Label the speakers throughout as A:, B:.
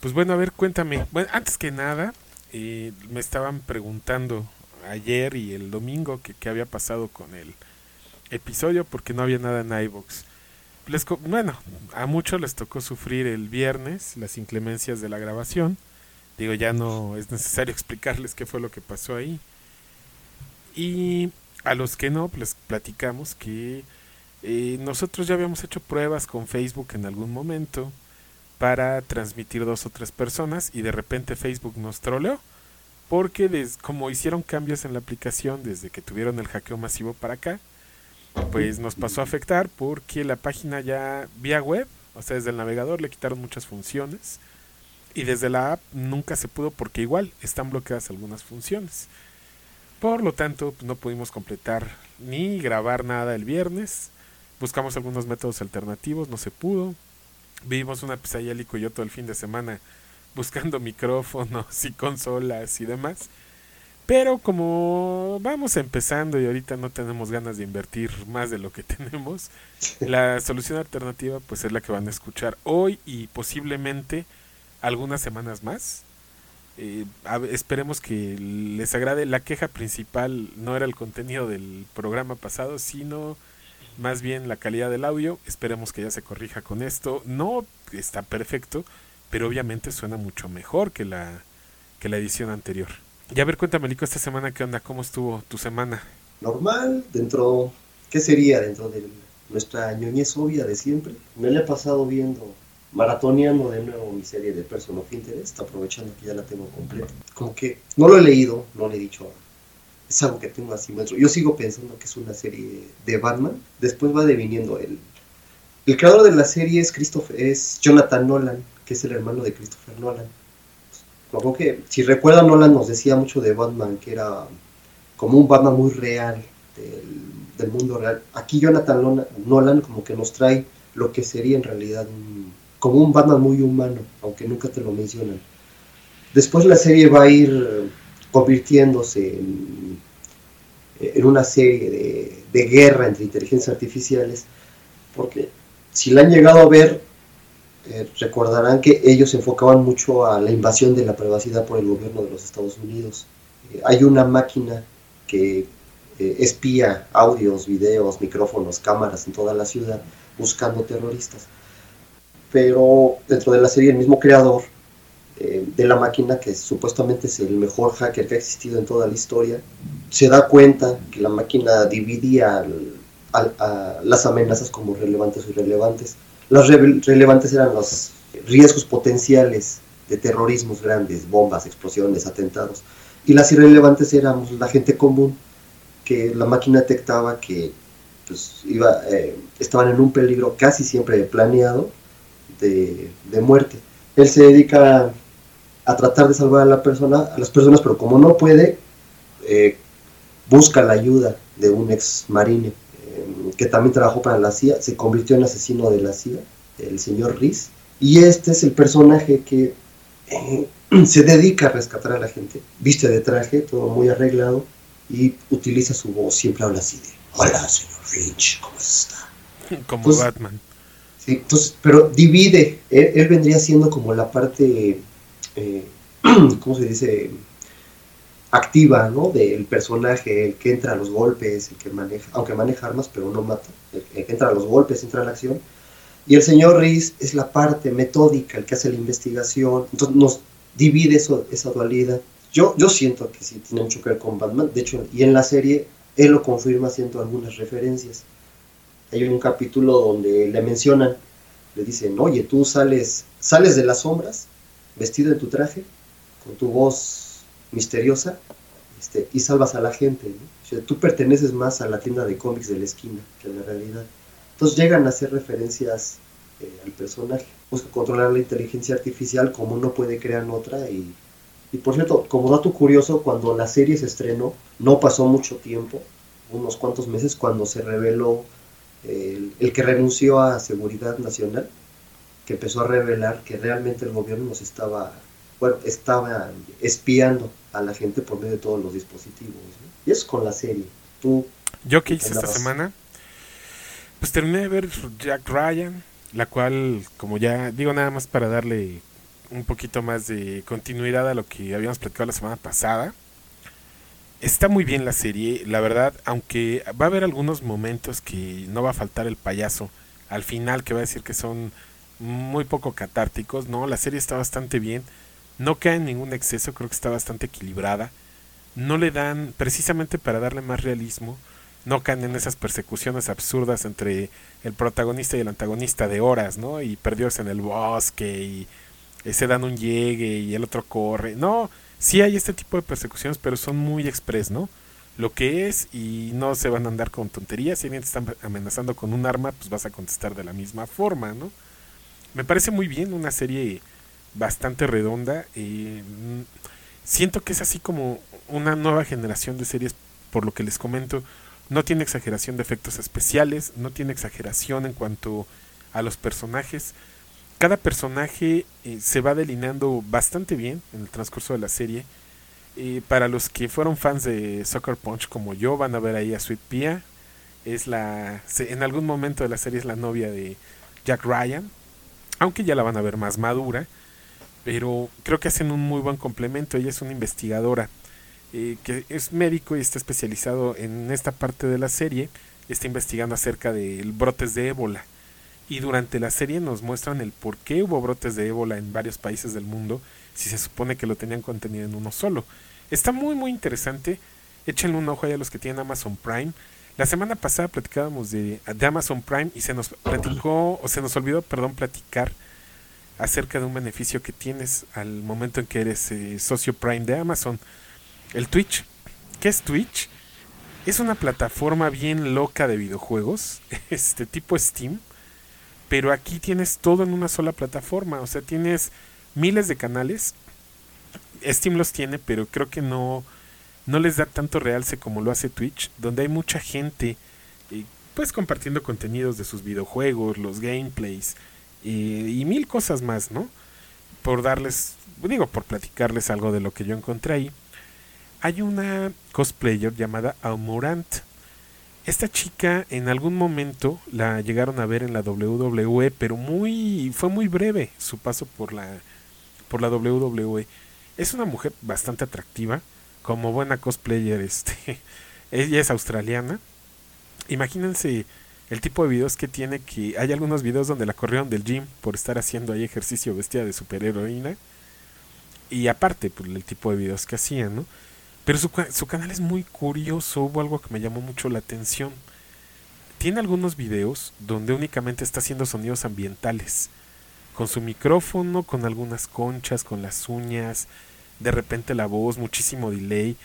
A: Pues bueno, a ver, cuéntame. Bueno, antes que nada, eh, me estaban preguntando ayer y el domingo que qué había pasado con el episodio porque no había nada en iBox. Les, bueno, a muchos les tocó sufrir el viernes las inclemencias de la grabación. Digo, ya no es necesario explicarles qué fue lo que pasó ahí. Y a los que no, les platicamos que eh, nosotros ya habíamos hecho pruebas con Facebook en algún momento para transmitir dos o tres personas y de repente Facebook nos troleó porque como hicieron cambios en la aplicación desde que tuvieron el hackeo masivo para acá, pues nos pasó a afectar porque la página ya vía web, o sea, desde el navegador le quitaron muchas funciones y desde la app nunca se pudo porque igual están bloqueadas algunas funciones. Por lo tanto, no pudimos completar ni grabar nada el viernes. Buscamos algunos métodos alternativos, no se pudo. Vivimos una pesadilla y yo todo el fin de semana buscando micrófonos y consolas y demás. Pero como vamos empezando y ahorita no tenemos ganas de invertir más de lo que tenemos, la solución alternativa pues es la que van a escuchar hoy y posiblemente algunas semanas más. Eh, esperemos que les agrade. La queja principal no era el contenido del programa pasado, sino más bien la calidad del audio. Esperemos que ya se corrija con esto. No está perfecto, pero obviamente suena mucho mejor que la, que la edición anterior. Y a ver, cuéntame, Lico, esta semana, ¿qué onda? ¿Cómo estuvo tu semana?
B: Normal, dentro, ¿qué sería dentro de nuestra ñoñez obvia de siempre? Me la he pasado viendo, maratoneando de nuevo mi serie de Person of Interest, aprovechando que ya la tengo completa. Como que no lo he leído, no le he dicho, es algo que tengo así dentro. Yo sigo pensando que es una serie de Batman, después va deviniendo el... El creador de la serie es, Christopher, es Jonathan Nolan, que es el hermano de Christopher Nolan como que, si recuerdan, Nolan nos decía mucho de Batman, que era como un Batman muy real, del, mundo real. Aquí Jonathan Nolan como que nos trae lo que sería en realidad como un Batman muy humano, aunque nunca te lo mencionan. Después la serie va a ir convirtiéndose en, una serie de, guerra entre inteligencias artificiales, porque si la han llegado a ver, eh, recordarán que ellos se enfocaban mucho a la invasión de la privacidad por el gobierno de los Estados Unidos. Eh, hay una máquina que eh, espía audios, videos, micrófonos, cámaras en toda la ciudad buscando terroristas. Pero dentro de la serie el mismo creador de la máquina, que supuestamente es el mejor hacker que ha existido en toda la historia, se da cuenta que la máquina dividía las amenazas como relevantes o irrelevantes las relevantes eran los riesgos potenciales de terrorismos grandes, bombas, explosiones, atentados. Y las irrelevantes eran la gente común, que la máquina detectaba que pues, iba, eh, estaban en un peligro casi siempre planeado de, muerte. Él se dedica a, tratar de salvar a, la persona, a las personas, pero como no puede, eh, busca la ayuda de un ex marine que también trabajó para la CIA, se convirtió en asesino de la CIA, el señor Riz. Y este es el personaje que eh, se dedica a rescatar a la gente. Viste de traje, todo muy arreglado, y utiliza su voz, siempre habla así de, hola señor Rich, ¿cómo está?
A: Como Batman.
B: Sí, entonces, pero divide, él, vendría siendo como la parte, eh, ¿cómo se dice? activa, ¿no? Del personaje, el que entra a los golpes, el que maneja, aunque maneja armas, pero no mata, el, que entra a los golpes, entra a la acción. Y el señor Reese es la parte metódica, el que hace la investigación. Entonces nos divide eso, esa dualidad. Yo, yo siento que sí tiene mucho que ver con Batman. De hecho, y en la serie él lo confirma haciendo algunas referencias. Hay un capítulo donde le mencionan, le dicen, oye, tú sales, sales de las sombras, vestido en tu traje, con tu voz misteriosa este, y salvas a la gente. tú perteneces más a la tienda de cómics de la esquina que a la realidad. Entonces llegan a hacer referencias eh, al personaje. Busca controlar la inteligencia artificial como no puede crear otra. Y, y por cierto, como dato curioso, cuando la serie se estrenó, no pasó mucho tiempo, unos cuantos meses, cuando se reveló el, el que renunció a Seguridad Nacional, que empezó a revelar que realmente el gobierno nos estaba bueno, estaba espiando a la gente por medio de todos los dispositivos. Y eso con la serie. ¿Tú
A: ¿Yo qué hice esta semana? Pues terminé de ver Jack Ryan, la cual, como ya digo nada más para darle un poquito más de continuidad a lo que habíamos platicado la semana pasada. Está muy bien la serie, la verdad, aunque va a haber algunos momentos que no va a faltar el payaso al final que va a decir que son muy poco catárticos, no, la serie está bastante bien, no cae en ningún exceso, creo que está bastante equilibrada, no le dan, precisamente para darle más realismo, no caen en esas persecuciones absurdas entre el protagonista y el antagonista de horas, ¿no? Y perdidos en el bosque y, se dan un llegue y el otro corre. No, sí hay este tipo de persecuciones, pero son muy express, ¿no? Lo que es y no se van a andar con tonterías. Si alguien te están amenazando con un arma, pues vas a contestar de la misma forma, ¿no? Me parece muy bien, una serie bastante redonda. y mm, siento que es así como una nueva generación de series, por lo que les comento no tiene exageración de efectos especiales, no tiene exageración en cuanto a los personajes. Cada personaje eh, se va delineando bastante bien en el transcurso de la serie. Eh, para los que fueron fans de Soccer Punch como yo, van a ver ahí a Sweet Pia. Es la, en algún momento de la serie es la novia de Jack Ryan, aunque ya la van a ver más madura. Pero creo que hacen un muy buen complemento. Ella es una investigadora eh, que es médico y está especializado en esta parte de la serie, está investigando acerca de brotes de ébola. Y durante la serie nos muestran el por qué hubo brotes de ébola en varios países del mundo, si se supone que lo tenían contenido en uno solo. Está muy muy interesante, échenle un ojo ahí a los que tienen Amazon Prime. La semana pasada platicábamos de, Amazon Prime y se nos platicó, o se nos olvidó, perdón, platicar acerca de un beneficio que tienes al momento en que eres eh, socio Prime de Amazon. El Twitch. ¿Qué es Twitch? Es una plataforma bien loca de videojuegos, este tipo Steam, pero aquí tienes todo en una sola plataforma, o sea, tienes miles de canales. Steam los tiene, pero creo que no no les da tanto realce como lo hace Twitch, donde hay mucha gente eh, pues compartiendo contenidos de sus videojuegos, los gameplays y mil cosas más, ¿no? Por darles, digo, por platicarles algo de lo que yo encontré ahí hay una cosplayer llamada Almorant. Esta chica en algún momento la llegaron a ver en la WWE, pero muy fue muy breve su paso por la por la WWE. Es una mujer bastante atractiva, como buena cosplayer, este ella es australiana. Imagínense el tipo de videos que tiene que hay algunos videos donde la corrieron del gym por estar haciendo ahí ejercicio vestida de superheroína. Y aparte, pues, el tipo de videos que hacía, ¿no? Pero su, su canal es muy curioso, hubo algo que me llamó mucho la atención. Tiene algunos videos donde únicamente está haciendo sonidos ambientales. Con su micrófono, con algunas conchas, con las uñas, de repente la voz, muchísimo delay.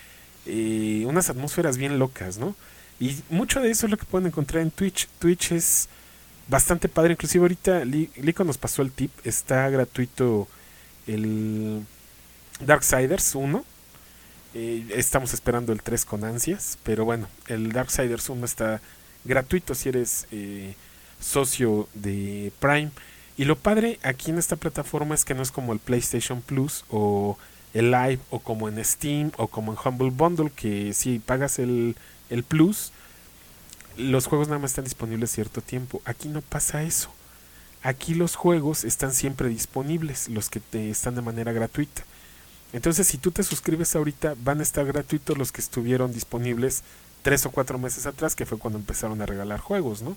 A: Eh, unas atmósferas bien locas, ¿no? Y mucho de eso es lo que pueden encontrar en Twitch. Twitch es bastante padre. Inclusive ahorita Lico nos pasó el tip. Está gratuito el Darksiders 1 eh, estamos esperando el 3 con ansias, pero bueno, el Darksiders 1 está gratuito si eres eh, socio de Prime. Y lo padre aquí en esta plataforma es que no es como el PlayStation Plus o el Live o como en Steam o como en Humble Bundle, que si pagas el, el Plus, los juegos nada más están disponibles cierto tiempo. Aquí no pasa eso. Aquí los juegos están siempre disponibles, los que te están de manera gratuita. Entonces, si tú te suscribes ahorita, van a estar gratuitos los que estuvieron disponibles tres o cuatro meses atrás, que fue cuando empezaron a regalar juegos, ¿no?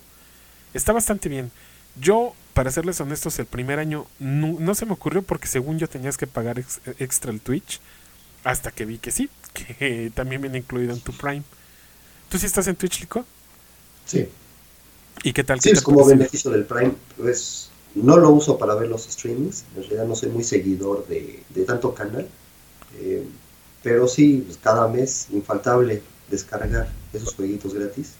A: Está bastante bien. Yo, para serles honestos, el primer año no, se me ocurrió porque según yo tenías que pagar extra el Twitch, hasta que vi que sí, que también viene incluido en tu Prime. ¿Tú sí estás en Twitch, Lico?
B: Sí.
A: ¿Y qué tal?
B: Sí, es como beneficio del Prime, pues no lo uso para ver los streamings, en realidad no soy muy seguidor de, de tanto canal, eh, pero sí, pues, cada mes, infaltable, descargar esos jueguitos gratis.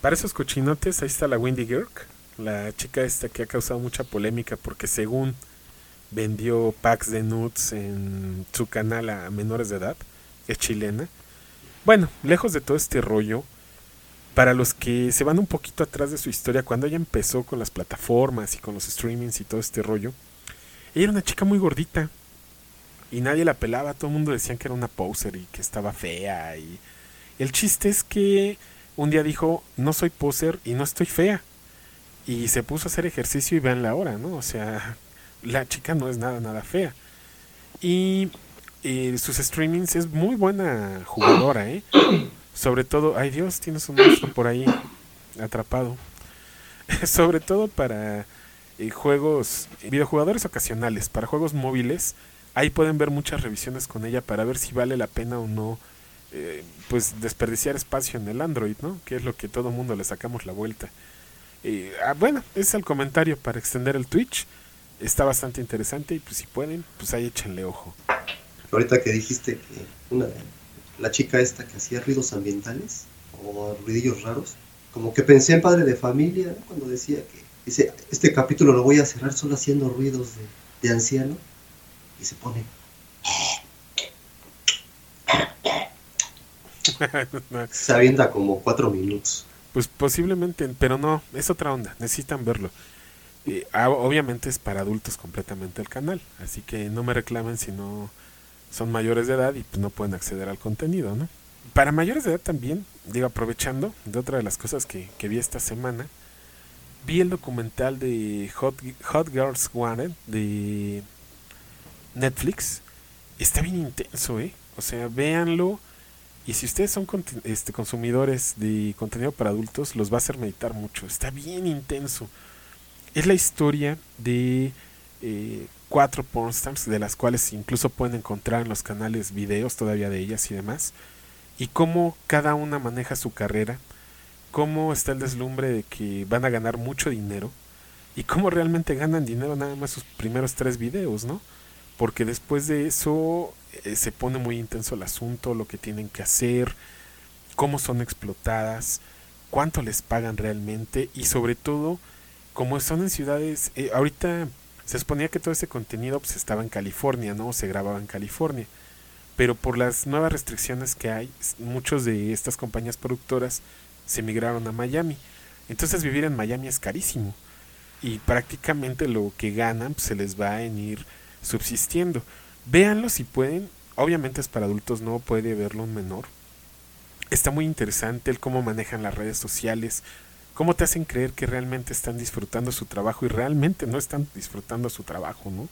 A: Para esos cochinotes, ahí está la Wendy Girk, la chica esta que ha causado mucha polémica porque según vendió packs de nudes en su canal a menores de edad, es chilena. Bueno, lejos de todo este rollo, para los que se van un poquito atrás de su historia, cuando ella empezó con las plataformas y con los streamings y todo este rollo, ella era una chica muy gordita, y nadie la pelaba, todo el mundo decía que era una poser y que estaba fea y el chiste es que un día dijo, "No soy poser y no estoy fea." Y se puso a hacer ejercicio y vean la hora, ¿no? O sea, La chica no es nada, nada fea. Y sus streamings es muy buena jugadora, ¿eh? Sobre todo, ay Dios, tienes un monstruo por ahí atrapado. Sobre todo para eh, juegos, videojugadores ocasionales, para juegos móviles, ahí pueden ver muchas revisiones con ella para ver si vale la pena o no eh, pues desperdiciar espacio en el Android, ¿no? Que es lo que todo mundo le sacamos la vuelta. Eh, ah, bueno, es el comentario para extender el Twitch. Está bastante interesante y pues si pueden, pues ahí échenle ojo.
B: Ahorita que dijiste que una, la chica esta que hacía ruidos ambientales o ruidillos raros, como que pensé en padre de familia cuando decía que dice, este capítulo lo voy a cerrar solo haciendo ruidos de, de anciano y se pone Se avienta como cuatro minutos.
A: Pues posiblemente, pero no, es otra onda, necesitan verlo. Ah, obviamente es para adultos completamente el canal, así que no me reclamen si no son mayores de edad y pues no pueden acceder al contenido, ¿no? Para mayores de edad también, digo, aprovechando de otra de las cosas que, que vi esta semana, vi el documental de Hot, Hot Girls Wanted de Netflix. Está bien intenso, ¿eh? O sea, véanlo y si ustedes son este, consumidores de contenido para adultos, los va a hacer meditar mucho. Está bien intenso. Es la historia de eh, cuatro pornstars, de las cuales incluso pueden encontrar en los canales videos todavía de ellas y demás. Y cómo cada una maneja su carrera. Cómo está el deslumbre de que van a ganar mucho dinero. Y cómo realmente ganan dinero nada más sus primeros tres videos, ¿no? Porque después de eso eh, se pone muy intenso el asunto, lo que tienen que hacer, cómo son explotadas, cuánto les pagan realmente y sobre todo, como son en ciudades, eh, ahorita se suponía que todo ese contenido pues, estaba en California, ¿no? Se grababa en California. Pero por las nuevas restricciones que hay, muchos de estas compañías productoras se migraron a Miami. Entonces vivir en Miami es carísimo. Y prácticamente lo que ganan pues, se les va a ir subsistiendo. Véanlo si pueden. Obviamente es para adultos, no puede verlo un menor. Está muy interesante el cómo manejan las redes sociales, cómo te hacen creer que realmente están disfrutando su trabajo y realmente no están disfrutando su trabajo, ¿no?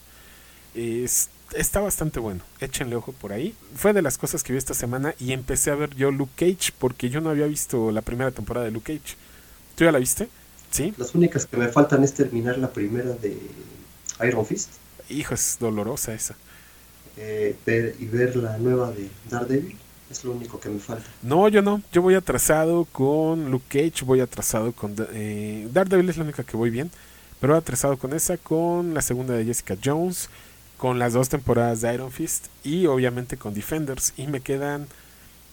A: Es, está bastante bueno, échenle ojo por ahí. Fue de las cosas que vi esta semana y empecé a ver yo Luke Cage porque yo no había visto la primera temporada de Luke Cage. ¿Tú ya la viste? Sí.
B: Las únicas que me faltan es terminar la primera de Iron Fist.
A: Hijo, es dolorosa esa
B: eh, ver, y ver la nueva de Daredevil. Es lo único que me falta.
A: No, yo no. Yo voy atrasado con Luke Cage, voy atrasado con... Eh, Daredevil es la única que voy bien. Pero voy atrasado con esa, con la segunda de Jessica Jones, con las dos temporadas de Iron Fist y obviamente con Defenders. Y me quedan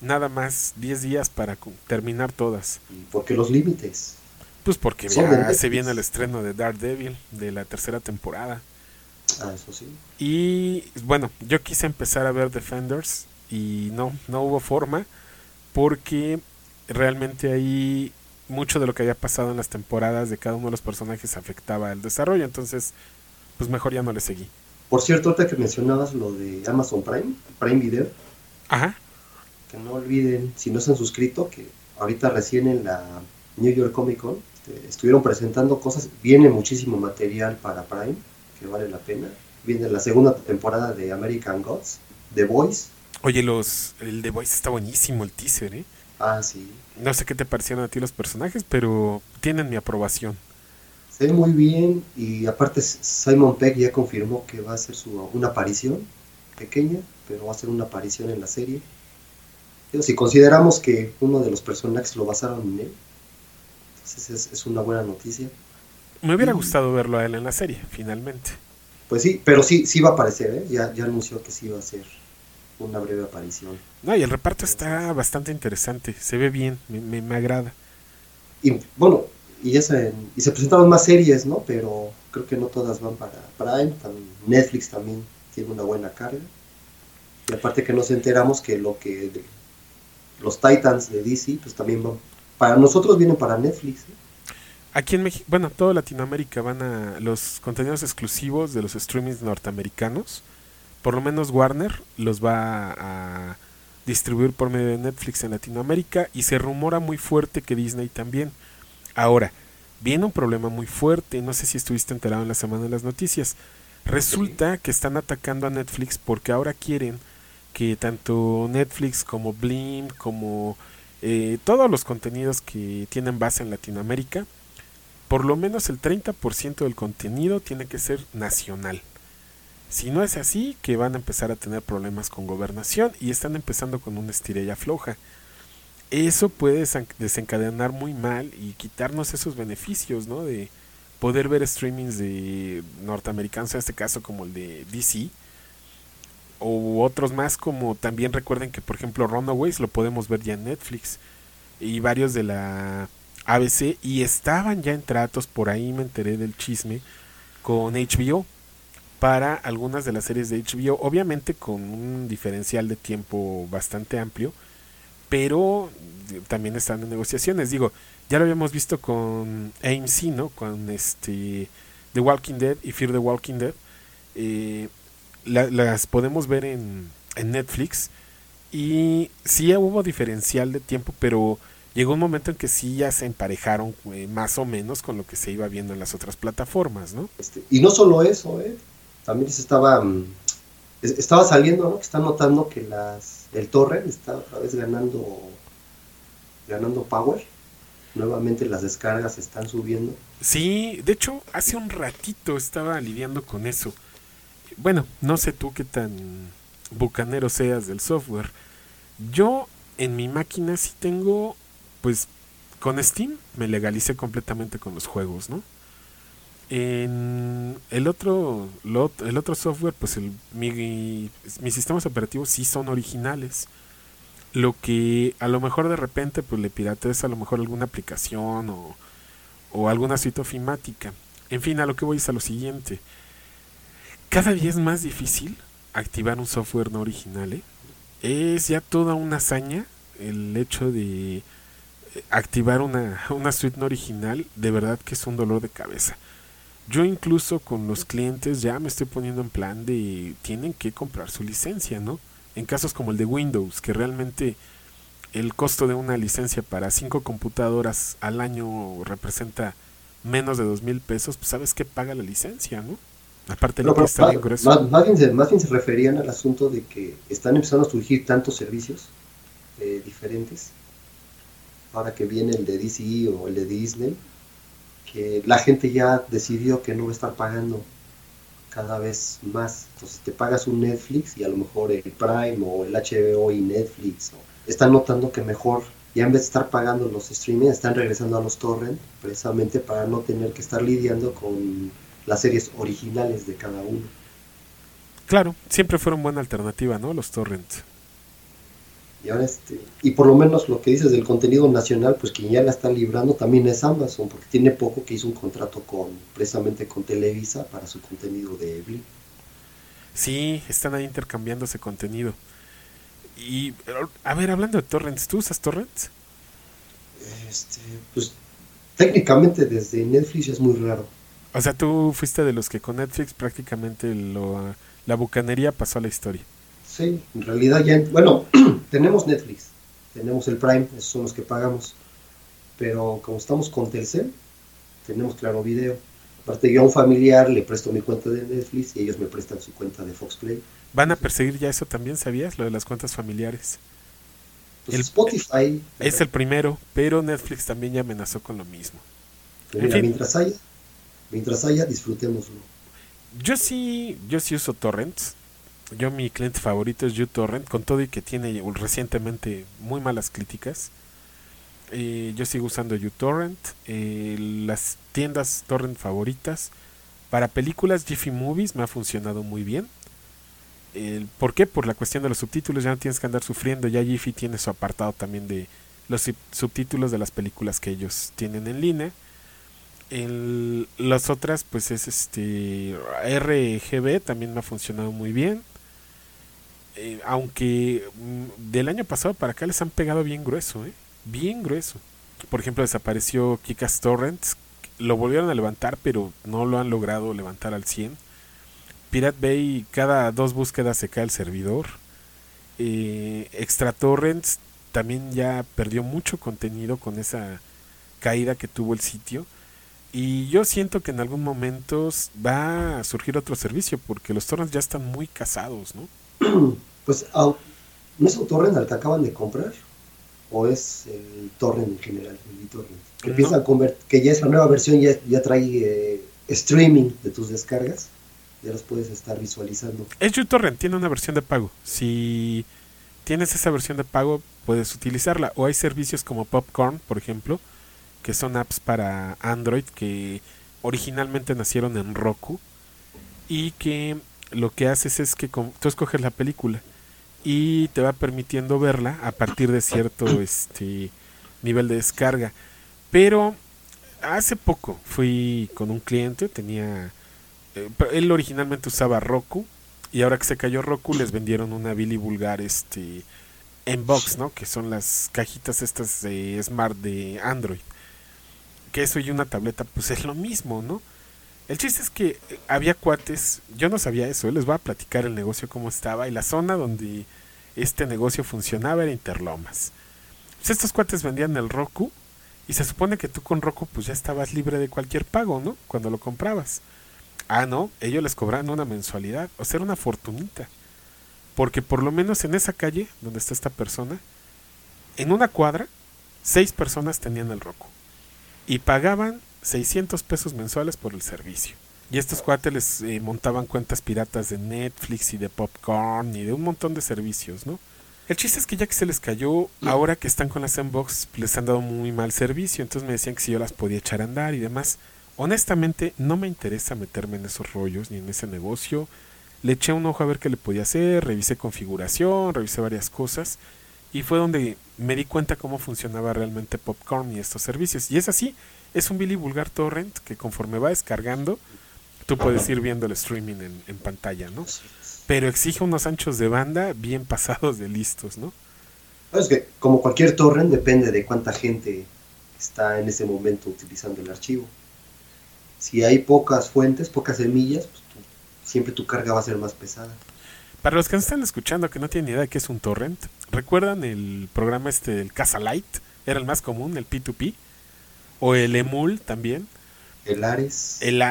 A: nada más 10 días para terminar todas.
B: ¿Y por qué los límites?
A: Pues porque ya se viene el estreno de Daredevil de la tercera temporada.
B: Ah, eso sí.
A: Y bueno, yo quise empezar a ver Defenders y no, no hubo forma porque realmente ahí mucho de lo que había pasado en las temporadas de cada uno de los personajes afectaba el desarrollo, entonces pues mejor ya no le seguí.
B: Por cierto, ahorita que mencionabas lo de Amazon Prime, Prime Video,
A: Ajá.
B: que no olviden, si no se han suscrito, que ahorita recién en la New York Comic Con este, estuvieron presentando cosas, viene muchísimo material para Prime vale la pena. Viene la segunda temporada de American Gods, The Voice.
A: Oye, los, el The Voice está buenísimo, el teaser, ¿eh?
B: Ah, sí.
A: No sé qué te parecieron a ti los personajes, pero tienen mi aprobación.
B: Se ve muy bien y aparte Simon Peck ya confirmó que va a hacer su, una aparición pequeña, pero va a ser una aparición en la serie. Pero si consideramos que uno de los personajes lo basaron en él, entonces es una buena noticia.
A: Me hubiera gustado verlo a él en la serie, finalmente.
B: Pues sí, pero sí, sí va a aparecer, ¿eh? Ya, ya anunció que sí va a ser una breve aparición.
A: No, y el reparto está bastante interesante, se ve bien, me, me, agrada.
B: Y bueno, y, esa, y se presentaron más series, ¿no? Pero creo que no todas van para Prime, Netflix también tiene una buena carga. Y aparte que nos enteramos que lo que los Titans de DC, pues también van, para nosotros vienen para Netflix. ¿eh?
A: Aquí en México, bueno, toda Latinoamérica van a los contenidos exclusivos de los streamings norteamericanos. Por lo menos Warner los va a distribuir por medio de Netflix en Latinoamérica y se rumora muy fuerte que Disney también. Ahora, viene un problema muy fuerte, no sé si estuviste enterado en la semana de las noticias. Resulta que están atacando a Netflix porque ahora quieren que tanto Netflix como Blim, como eh, todos los contenidos que tienen base en Latinoamérica, por lo menos el 30% del contenido tiene que ser nacional. Si no es así, que van a empezar a tener problemas con gobernación y están empezando con una estirella floja. Eso puede desencadenar muy mal y quitarnos esos beneficios, ¿no? De poder ver streamings de norteamericanos, en este caso como el de DC, o otros más como también recuerden que por ejemplo Runaways lo podemos ver ya en Netflix y varios de la ABC y estaban ya en tratos por ahí me enteré del chisme con HBO para algunas de las series de HBO obviamente con un diferencial de tiempo bastante amplio pero también están en negociaciones. Digo ya lo habíamos visto con AMC no con este The Walking Dead y Fear the Walking Dead. Eh, las podemos ver en, en Netflix. Y sí hubo diferencial de tiempo, pero llegó un momento en que sí ya se emparejaron eh, más o menos con lo que se iba viendo en las otras plataformas, ¿no?
B: Este, y no solo eso, ¿eh? también se estaba, mm, estaba saliendo, ¿no? Que está notando que las, el torre está otra vez ganando, ganando power. Nuevamente las descargas están subiendo.
A: Sí, de hecho, hace un ratito estaba lidiando con eso bueno, no sé tú qué tan bucanero seas del software. Yo en mi máquina sí tengo, pues con Steam me legalicé completamente con los juegos, ¿no? En el otro, el otro software, pues el, mi, mis sistemas operativos sí son originales. Lo que a lo mejor de repente pues le piratees a lo mejor alguna aplicación o, o alguna suite ofimática. En fin, a lo que voy es a lo siguiente cada día es más difícil activar un software no original. ¿eh? Es ya toda una hazaña el hecho de activar una, una suite no original. De verdad que es un dolor de cabeza. Yo incluso con los clientes ya me estoy poniendo en plan de tienen que comprar su licencia, ¿no? En casos como el de Windows, que realmente el costo de una licencia para cinco computadoras al año representa menos de dos mil pesos, pues sabes que paga la licencia, ¿no? Aparte
B: no, está bien grueso. Más, bien se, más, bien se, referían al asunto de que están empezando a surgir tantos servicios eh, diferentes. Ahora que viene el de DC o el de Disney, que la gente ya decidió que no va a estar pagando cada vez más. Entonces te pagas un Netflix y a lo mejor el Prime o el HBO y Netflix. están notando que mejor, ya en vez de estar pagando los streaming, están regresando a los torrent precisamente para no tener que estar lidiando con las series originales de cada uno.
A: Claro, siempre fueron buena alternativa, ¿no? Los torrents.
B: Y ahora este, y por lo menos lo que dices del contenido nacional, pues quien ya la está librando también es Amazon, porque tiene poco que hizo un contrato con, precisamente con Televisa para su contenido de Blim.
A: Sí, están ahí intercambiando ese contenido. Y, a ver, hablando de torrents, ¿tú usas torrents?
B: Este, pues técnicamente desde Netflix es muy raro.
A: O sea, tú fuiste de los que con Netflix prácticamente lo, la bucanería pasó a la historia.
B: Sí, en realidad ya, bueno, tenemos Netflix, tenemos el Prime, esos son los que pagamos, pero como estamos con Telcel, tenemos Claro Video. Aparte yo a un familiar le presto mi cuenta de Netflix y ellos me prestan su cuenta de Fox Play.
A: ¿Van a perseguir ya eso también, sabías? Lo de las cuentas familiares.
B: Pues el, Spotify.
A: Es el primero, pero Netflix también ya amenazó con lo mismo.
B: mientras haya mientras haya, disfrutémoslo.
A: Yo sí, yo sí uso torrents. Yo mi cliente favorito es uTorrent, con todo y que tiene recientemente muy malas críticas. Eh, yo sigo usando uTorrent. Eh, las tiendas torrent favoritas. Para películas, Jiffy Movies me ha funcionado muy bien. ¿Por qué? Por la cuestión de los subtítulos. Ya no tienes que andar sufriendo. Ya Jiffy tiene su apartado también de los subtítulos de las películas que ellos tienen en línea. Las otras, pues es este RGB, también me ha funcionado muy bien. Eh, aunque mm, del año pasado para acá les han pegado bien grueso, ¿eh? bien grueso. Por ejemplo, desapareció Kikas Torrents, lo volvieron a levantar, pero no lo han logrado levantar al 100. Pirate Bay, cada dos búsquedas se cae el servidor. Eh, Extra Torrents también ya perdió mucho contenido con esa caída que tuvo el sitio. Y yo siento que en algún momento va a surgir otro servicio, porque los torrents ya están muy casados, ¿no?
B: Pues, ¿no es torrent al que acaban de comprar? ¿O es el torrent en general, el torrent? Que empiezan a convertir, que ya es la nueva versión, ya, ya trae eh, streaming de tus descargas, ya las puedes estar visualizando.
A: Es uTorrent, tiene una versión de pago. Si tienes esa versión de pago, puedes utilizarla. O hay servicios como Popcorn, por ejemplo, que son apps para Android que originalmente nacieron en Roku y que lo que haces es que tú escoges la película y te va permitiendo verla a partir de cierto este nivel de descarga. Pero hace poco fui con un cliente, tenía eh, él originalmente usaba Roku y ahora que se cayó Roku les vendieron una Billy Vulgar este en box, ¿no? Que son las cajitas estas de Smart de Android que eso y una tableta, pues es lo mismo, ¿no? El chiste es que había cuates, yo no sabía eso, les voy a platicar el negocio cómo estaba y la zona donde este negocio funcionaba era Interlomas. Pues estos cuates vendían el Roku y se supone que tú con Roku pues ya estabas libre de cualquier pago, ¿no? Cuando lo comprabas. Ah, no, ellos les cobraban una mensualidad, o sea, era una fortunita. Porque por lo menos en esa calle donde está esta persona, en una cuadra, seis personas tenían el Roku y pagaban 600 pesos mensuales por el servicio. Y estos cuates les eh, montaban cuentas piratas de Netflix y de Popcorn y de un montón de servicios, ¿no? El chiste es que ya que se les cayó, ahora que están con la Sandbox, les han dado muy mal servicio. Entonces me decían que si yo las podía echar a andar y demás. Honestamente, no me interesa meterme en esos rollos ni en ese negocio. Le eché un ojo a ver qué le podía hacer, revisé configuración, revisé varias cosas. Y fue donde me di cuenta cómo funcionaba realmente Popcorn y estos servicios. Y es así, es un Billy Vulgar Torrent que conforme va descargando, tú puedes ir viendo el streaming en, pantalla, ¿no? Pero exige unos anchos de banda bien pasados de listos, ¿no?
B: Es que como cualquier torrent depende de cuánta gente está en ese momento utilizando el archivo. Si hay pocas fuentes, pocas semillas, pues siempre tu carga va a ser más pesada.
A: Para los que nos están escuchando que no tienen idea de qué es un torrent, ¿recuerdan el programa este, el Casa Light? Era el más común, el P2P. O el Emul también.
B: El Ares.
A: El,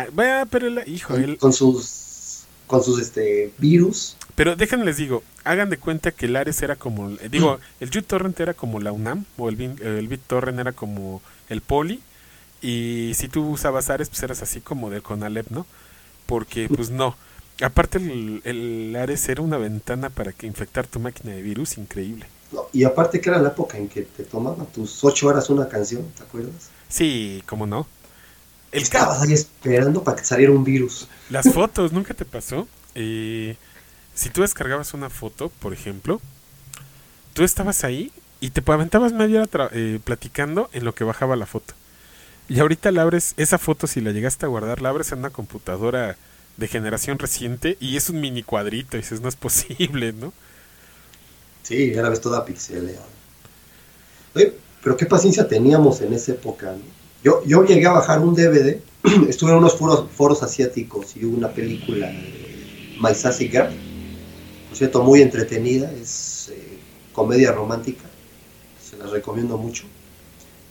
A: pero el, hijo,
B: con, sus con sus este virus.
A: Pero déjenles digo, hagan de cuenta que el Ares era como, eh, digo, el uTorrent era como la UNAM o el, el BitTorrent era como el Poli y si tú usabas Ares pues eras así como del Conalep, ¿no? Porque pues no. Aparte el, Ares era una ventana para que infectar tu máquina de virus increíble.
B: y aparte que era la época en que te tomaba tus ocho horas una canción, ¿te acuerdas?
A: Sí, cómo no.
B: El Estabas ahí esperando para que saliera un virus.
A: Las fotos, ¿nunca te pasó? Eh, si tú descargabas una foto, por ejemplo, tú estabas ahí y te aventabas media hora eh, platicando en lo que bajaba la foto. Y ahorita la abres, esa foto si la llegaste a guardar, la abres en una computadora de generación reciente y es un mini cuadrito y dices, no es posible, ¿no?
B: Sí, ya la ves toda pixeleada. Oye, pero qué paciencia teníamos en esa época, Yo, yo llegué a bajar un DVD, estuve en unos foros, foros asiáticos y hubo una película, My Sassy Girl, por cierto, muy entretenida, es eh, comedia romántica, se la recomiendo mucho.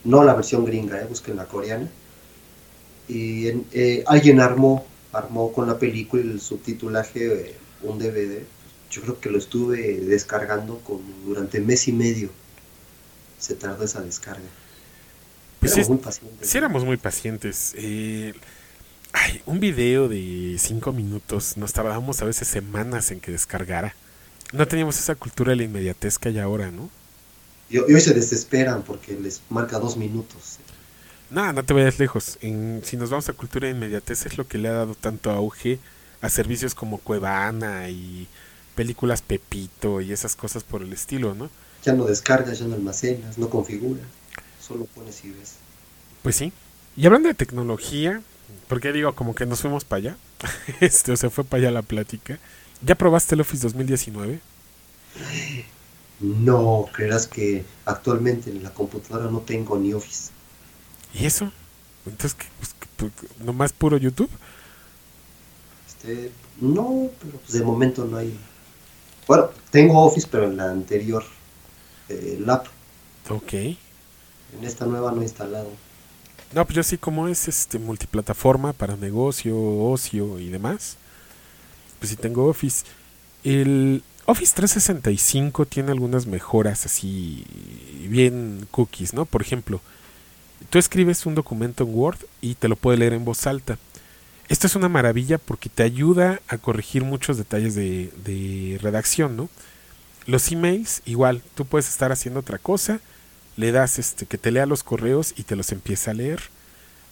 B: No la versión gringa, eh, busquen la coreana. Y eh, alguien armó armó con la película el subtitulaje un DVD. Yo creo que lo estuve descargando con, durante mes y medio. Se tardó esa descarga.
A: Pues éramos muy pacientes. Sí, éramos muy pacientes. Eh, ay, un video de cinco minutos nos tardábamos a veces semanas en que descargara. No teníamos esa cultura de la inmediatez que hay ahora, ¿no?
B: Y, hoy se desesperan porque les marca dos minutos.
A: No, no te vayas lejos. En, si nos vamos a cultura de inmediatez es lo que le ha dado tanto auge a servicios como Cuevana y películas Pepito y esas cosas por el estilo, ¿no?
B: Ya no descargas, ya no almacenas, no configuras, solo pones y ves.
A: Pues sí. Y hablando de tecnología, porque digo como que nos fuimos para allá, este, o se fue para allá la plática. ¿Ya probaste el Office 2019?
B: No, creerás que actualmente en la computadora no tengo ni Office.
A: ¿Y eso? Entonces, pues, pues, ¿nomás puro YouTube?
B: Este, no, pero pues de momento no hay. Bueno, tengo Office, pero en la anterior eh, lap.
A: Ok.
B: En esta nueva no he instalado.
A: No, pues yo sí, como es este multiplataforma para negocio, ocio y demás, pues sí tengo Office. El Office 365 tiene algunas mejoras así bien cookies, ¿no? Por ejemplo, tú escribes un documento en Word y te lo puede leer en voz alta. Esto es una maravilla porque te ayuda a corregir muchos detalles de, de redacción, ¿no? Los emails, igual, tú puedes estar haciendo otra cosa, le das este que te lea los correos y te los empieza a leer.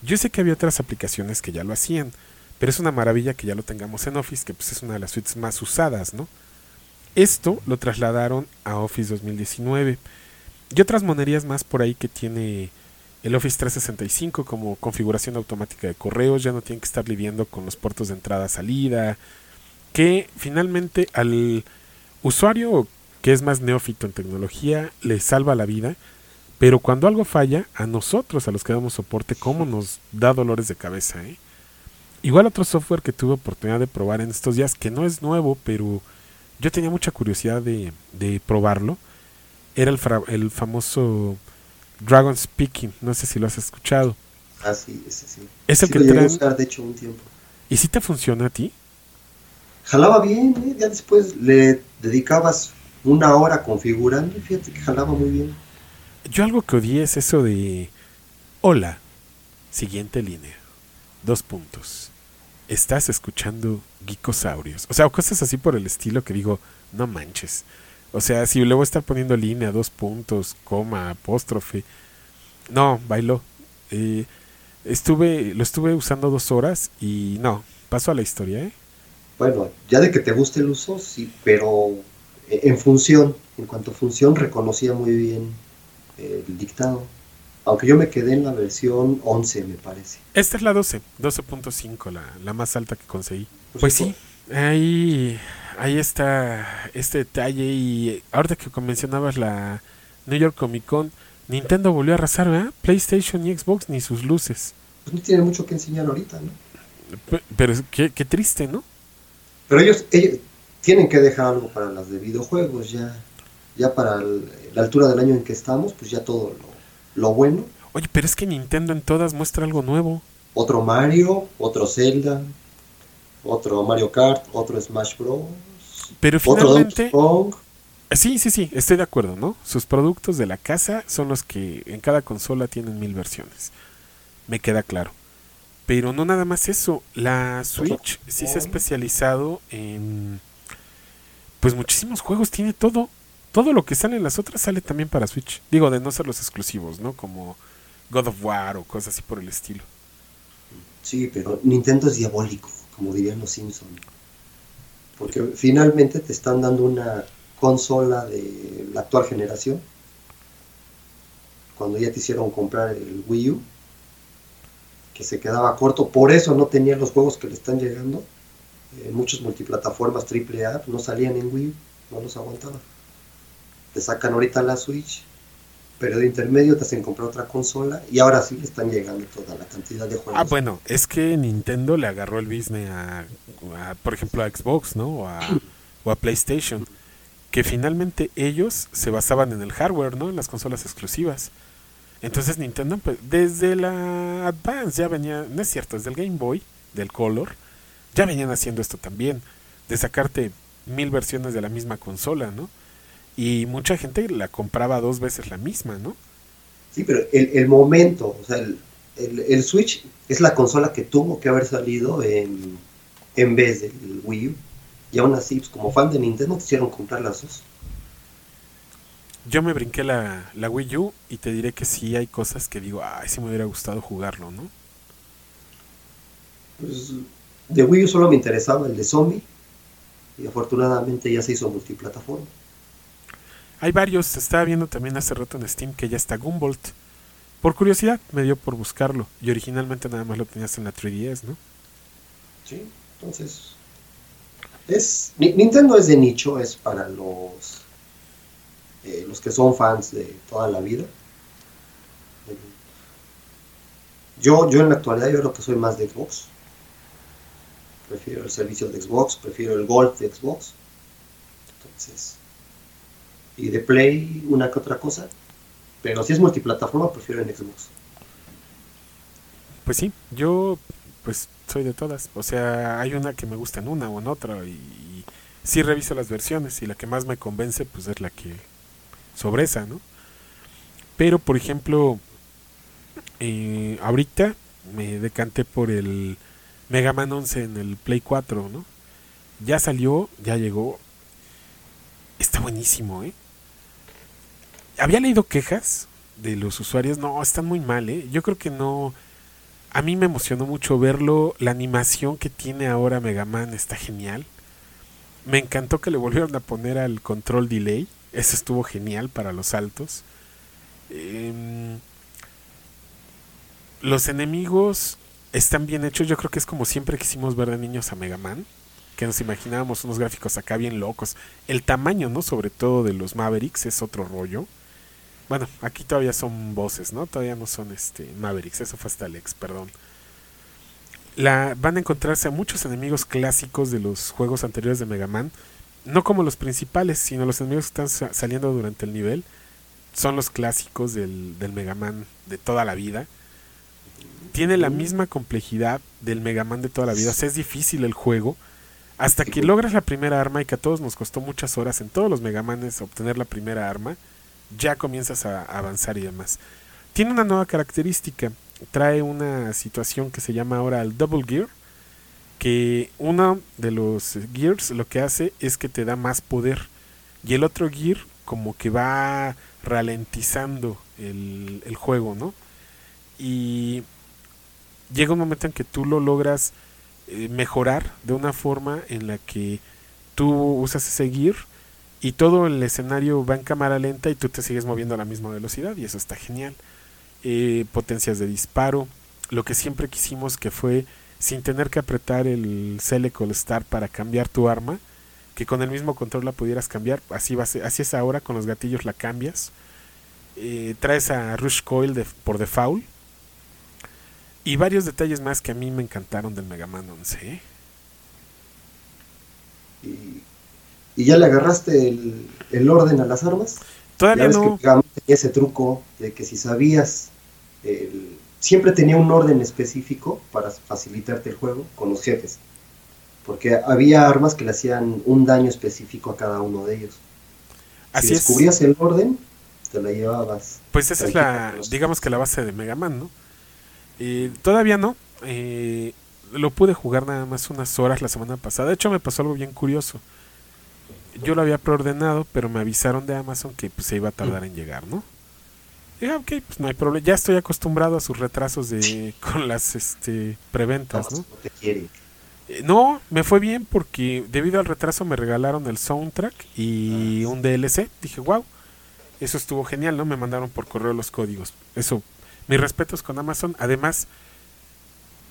A: Yo sé que había otras aplicaciones que ya lo hacían, pero es una maravilla que ya lo tengamos en Office, que pues es una de las suites más usadas, ¿no? Esto lo trasladaron a Office 2019 y otras monerías más por ahí que tiene el Office 365 como configuración automática de correos, ya no tienen que estar lidiando con los puertos de entrada-salida, que finalmente al usuario que es más neófito en tecnología le salva la vida, pero cuando algo falla, a nosotros, a los que damos soporte, ¿cómo nos da dolores de cabeza? Eh? Igual otro software que tuve oportunidad de probar en estos días, que no es nuevo, pero yo tenía mucha curiosidad de, de probarlo, era el, el famoso Dragon Speaking, no sé si lo has escuchado.
B: Ah, sí, ese sí.
A: Es el
B: Sí
A: que
B: lo llegué a
A: traen...
B: usar, de hecho, un tiempo.
A: ¿Y si te funciona a ti?
B: Jalaba bien, ¿eh? ya después le dedicabas una hora configurando y fíjate que jalaba muy bien.
A: Yo algo que odié es eso de... Hola, siguiente línea. Dos puntos. Estás escuchando Geekosaurios. O sea, o cosas así por el estilo que digo, no manches. O sea, si le voy a estar poniendo línea, dos puntos, coma, apóstrofe. No, bailó. Eh, estuve, lo estuve usando dos horas y no, paso a la historia, ¿eh?
B: Bueno, ya de que te guste el uso, sí, pero eh, en función, en cuanto a función, reconocía muy bien eh, el dictado. Aunque yo me quedé en la versión 11, me parece.
A: Esta es la 12, 12.5, la, la más alta que conseguí.
B: Pues
A: Pues
B: sí,
A: ahí, ahí está este detalle y ahorita que mencionabas la New York Comic Con, Nintendo volvió a arrasar, ¿verdad? PlayStation y Xbox ni sus luces.
B: Pues no tiene mucho que enseñar ahorita, ¿no?
A: Pe- Pero qué, qué triste, ¿no?
B: Pero ellos, ellos tienen que dejar algo para las de videojuegos, ya, ya para el- la altura del año en que estamos, pues ya todo lo, lo bueno.
A: Oye, pero es que Nintendo en todas muestra algo nuevo.
B: Otro Mario, otro Zelda, otro Mario Kart, otro Smash Bros.
A: Pero
B: Otro
A: finalmente,
B: Kong.
A: sí, sí, sí, estoy de acuerdo, ¿no? Sus productos de la casa son los que en cada consola tienen mil versiones. Me queda claro. Pero no nada más eso. La Switch sí se ha especializado en. Pues muchísimos juegos, tiene todo. Todo lo que sale en las otras sale también para Switch. Digo, de no ser los exclusivos, ¿no? Como God of War o cosas así por el estilo.
B: Sí, pero Nintendo es diabólico, como dirían los Simpson. Porque finalmente te están dando una consola de la actual generación. Cuando ya te hicieron comprar el Wii U, que se quedaba corto, por eso no tenía los juegos que le están llegando. Eh, muchos multiplataformas AAA no salían en Wii no los aguantaban. Te sacan ahorita la Switch, periodo intermedio, te hacen comprar otra consola y ahora sí están llegando toda la cantidad de juegos.
A: Ah, bueno, es que Nintendo le agarró el business a, a, por ejemplo, a Xbox, ¿no? O a, o a PlayStation. Que finalmente ellos se basaban en el hardware, ¿no? En las consolas exclusivas. Entonces Nintendo, pues, desde la Advance ya venía, no es cierto, desde el Game Boy, del Color, ya venían haciendo esto también. De sacarte mil versiones de la misma consola, ¿no? Y mucha gente la compraba dos veces la misma, ¿no?
B: Sí, pero el, el momento, o sea, el, el, el Switch es la consola que tuvo que haber salido en, en vez del Wii U. Y aún así, pues, como fan de Nintendo, te hicieron comprar las dos.
A: Yo me brinqué la, la Wii U y te diré que sí hay cosas que digo, ay, sí me hubiera gustado jugarlo, ¿no?
B: Pues, de Wii U solo me interesaba el de Zombie. Y afortunadamente ya se hizo multiplataforma.
A: Hay varios, estaba viendo también hace rato en Steam que ya está Gumbolt. Por curiosidad me dio por buscarlo. Y originalmente nada más lo tenías en la 3DS, ¿no?
B: Sí, entonces. Es, Ni- Nintendo es de nicho, es para los, eh, los que son fans de toda la vida. Yo, yo en la actualidad yo creo que soy más de Xbox. Prefiero el servicio de Xbox, prefiero el Gold de Xbox. Entonces. Y de Play una que otra cosa. Pero si es multiplataforma, prefiero en Xbox.
A: Pues sí, yo pues soy de todas. O sea, hay una que me gusta en una o en otra y, y sí reviso las versiones y la que más me convence pues es la que sobresa, ¿no? Pero por ejemplo, eh, ahorita me decanté por el Mega Man 11 en el Play 4, ¿no? Ya salió, ya llegó. Está buenísimo, ¿eh? Había leído quejas de los usuarios. No, están muy mal, ¿eh? Yo creo que no. A mí me emocionó mucho verlo. La animación que tiene ahora Mega Man está genial. Me encantó que le volvieron a poner al control delay. Eso estuvo genial para los saltos. Eh, los enemigos están bien hechos. Yo creo que es como siempre quisimos ver de niños a Mega Man. Que nos imaginábamos unos gráficos acá bien locos. El tamaño, ¿no? Sobre todo de los Mavericks es otro rollo. Bueno, aquí todavía son voces, ¿no? Todavía no son este Mavericks. Eso fue hasta Alex, perdón. La, van a encontrarse a muchos enemigos clásicos de los juegos anteriores de Mega Man. No como los principales, sino los enemigos que están saliendo durante el nivel. Son los clásicos del, del Mega Man de toda la vida tiene la misma complejidad del Mega Man de toda la vida. O sea, es difícil el juego. Hasta que logras la primera arma y que a todos nos costó muchas horas en todos los Mega Manes obtener la primera arma, ya comienzas a avanzar y demás. Tiene una nueva característica. Trae una situación que se llama ahora el Double Gear. Que uno de los Gears lo que hace es que te da más poder. Y el otro Gear como que va ralentizando el, el juego, ¿no? Y llega un momento en que tú lo logras eh, mejorar de una forma en la que tú usas ese gear y todo el escenario va en cámara lenta y tú te sigues moviendo a la misma velocidad y eso está genial. Eh, potencias de disparo, lo que siempre quisimos que fue sin tener que apretar el Select All Star para cambiar tu arma, que con el mismo control la pudieras cambiar, así, va a ser, así es ahora, con los gatillos la cambias. Eh, traes a Rush Coil de, por default, y varios detalles más que a mí me encantaron del Mega Man 11. ¿eh?
B: ¿Y, ¿Y, ya le agarraste el, el, orden a las armas?
A: Todavía no.
B: Que tenía ese truco de que si sabías, el, siempre tenía un orden específico para facilitarte el juego con los jefes. Porque había armas que le hacían un daño específico a cada uno de ellos.
A: Así
B: si descubrías
A: es.
B: el orden, te la llevabas.
A: Pues esa es la, digamos que la base de Mega Man, ¿no? Eh, todavía no. Eh, lo pude jugar nada más unas horas la semana pasada. De hecho, me pasó algo bien curioso. Yo lo había preordenado, pero me avisaron de Amazon que pues, se iba a tardar en llegar, ¿no? Ah, ok, pues no hay problema. Ya estoy acostumbrado a sus retrasos de con las este, preventas, ¿no? Eh, no, me fue bien porque debido al retraso me regalaron el soundtrack y un DLC. Dije, wow, eso estuvo genial, ¿no? Me mandaron por correo los códigos. Eso mis respetos con Amazon. Además,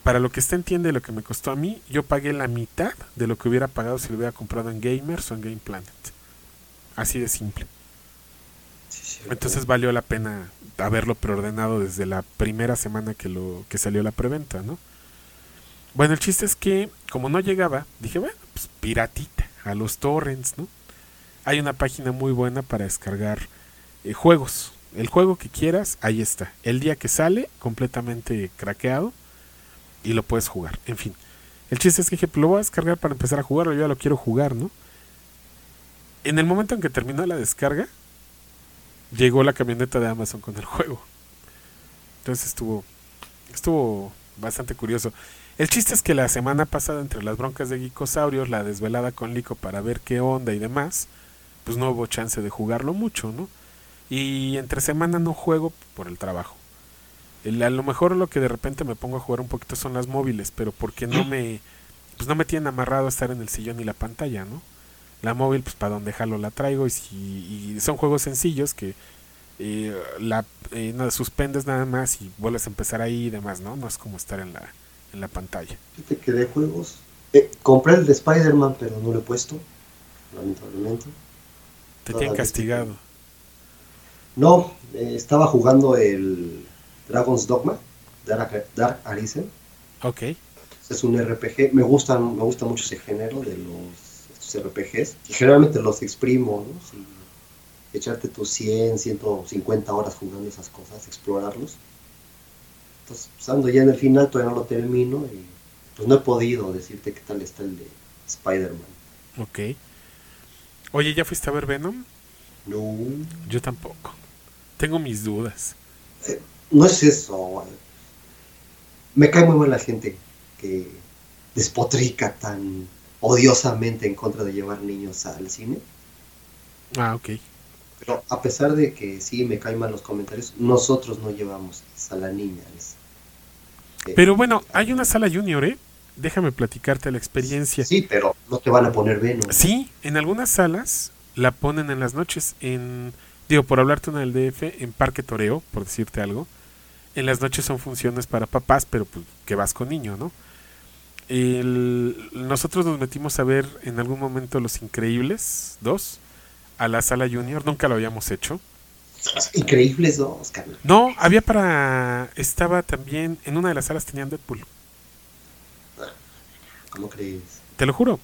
A: para lo que usted entiende lo que me costó a mí, yo pagué la mitad de lo que hubiera pagado si lo hubiera comprado en Gamers o en Game Planet. Así de simple. Sí, Entonces valió la pena haberlo preordenado desde la primera semana que lo que salió la preventa, ¿no? Bueno, el chiste es que como no llegaba, dije, bueno, pues piratita, a los torrents, ¿no? Hay una página muy buena para descargar eh, juegos, el juego que quieras, ahí está. El día que sale, completamente craqueado y lo puedes jugar. En fin, el chiste es que dije, lo voy a descargar para empezar a jugarlo, yo ya lo quiero jugar, ¿no? En el momento en que terminó la descarga, llegó la camioneta de Amazon con el juego. Entonces estuvo estuvo bastante curioso. El chiste es que la semana pasada, entre las broncas de Geekosaurios, la desvelada con Lico para ver qué onda y demás, pues no hubo chance de jugarlo mucho, ¿no? Y entre semana no juego por el trabajo. El, a lo mejor lo que de repente me pongo a jugar un poquito son las móviles, pero porque no me pues no me tienen amarrado a estar en el sillón y la pantalla, ¿no? La móvil, pues para donde jalo la traigo y, si, y son juegos sencillos que eh, la eh, no, suspendes nada más y vuelves a empezar ahí y demás, ¿no? No es como estar en la, en la pantalla.
B: Fíjate que de juegos, eh, compré el de Spider-Man, pero no lo he puesto, lamentablemente.
A: Te tienen castigado.
B: No, eh, estaba jugando el Dragon's Dogma, Dark, Dark Arisen.
A: Ok.
B: Es un RPG, me gusta, me gusta mucho ese género de los estos RPGs. Y generalmente los exprimo, ¿no? Echarte tus 100, 150 horas jugando esas cosas, explorarlos. Entonces, pues, ando ya en el final, todavía no lo termino y pues no he podido decirte qué tal está el de Spider-Man.
A: Ok. Oye, ¿ya fuiste a ver Venom?
B: No,
A: Yo tampoco. Tengo mis dudas.
B: eh, no es eso. güey. Me cae muy mal la gente que despotrica tan odiosamente en contra de llevar niños al cine.
A: Ah, ok.
B: Pero a pesar de que sí me caen mal los comentarios, nosotros no llevamos a la niña. es- eh,
A: Pero bueno, hay una sala junior, ¿eh? Déjame platicarte la experiencia.
B: Sí, pero no te van a poner Venom.
A: Sí, en algunas salas la ponen en las noches. En, digo, por hablarte una del DF, en Parque Toreo, por decirte algo. En las noches son funciones para papás, pero pues que vas con niño, ¿no? El- nosotros nos metimos a ver en algún momento Los Increíbles 2 a la sala junior, nunca lo habíamos hecho.
B: Increíbles dos, carnal.
A: No, había para... Estaba también, en una de las salas tenían Deadpool,
B: ¿Cómo crees?
A: te lo juro.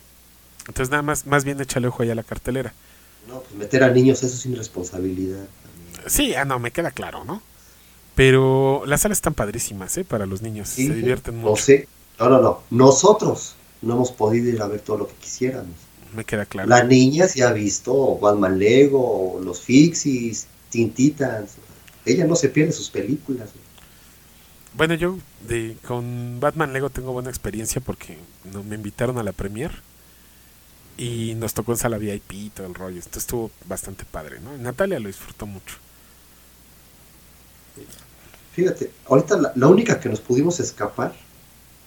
A: Entonces nada más, más bien échale ojo ahí a la cartelera.
B: No, pues meter a niños eso es irresponsabilidad.
A: Sí, ah, no, me queda claro, ¿no? Pero las salas están padrísimas, ¿eh? Para los niños,
B: Sí,
A: se divierten
B: No sé. No, no, no. Nosotros no hemos podido ir a ver todo lo que quisiéramos.
A: me queda claro.
B: La niña sí ha visto Batman Lego, los Fixies, Teen Titans. Ella no se pierde sus películas.
A: Bueno, yo de, con Batman Lego tengo buena experiencia porque no, me invitaron a la premier y nos tocó en sala VIP y todo el rollo. Esto estuvo bastante padre, ¿no? Natalia lo disfrutó mucho.
B: Fíjate, ahorita la, la única que nos pudimos escapar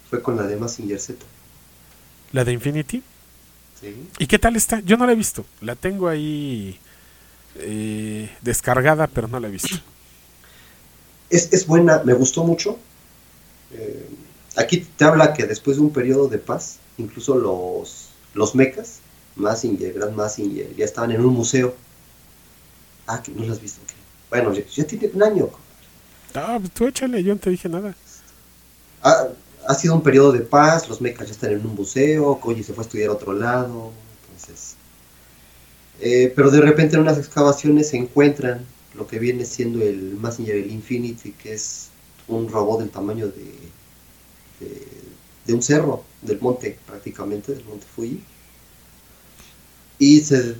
B: fue con la de Massinger Z.
A: La de Infinity.
B: ¿sí?
A: ¿Y qué tal está? Yo no la he visto. La tengo ahí eh, descargada, pero no la he visto.
B: Es, es buena, me gustó mucho. Eh, aquí te habla que después de un periodo de paz, incluso los, los mechas, Massinger, Grand Massinger, ya estaban en un museo. Ah, que no lo has visto. Bueno, ya, ya tiene un año.
A: Ah, pues tú échale, yo no te dije nada.
B: Ha, ha sido un periodo de paz, los mechas ya están en un museo, Koji se fue a estudiar a otro lado, entonces... eh, pero de repente en unas excavaciones se encuentran lo que viene siendo el Massinger, el Infinity, que es un robot del tamaño de, de, de un cerro, del monte prácticamente, del monte Fuji. Y se,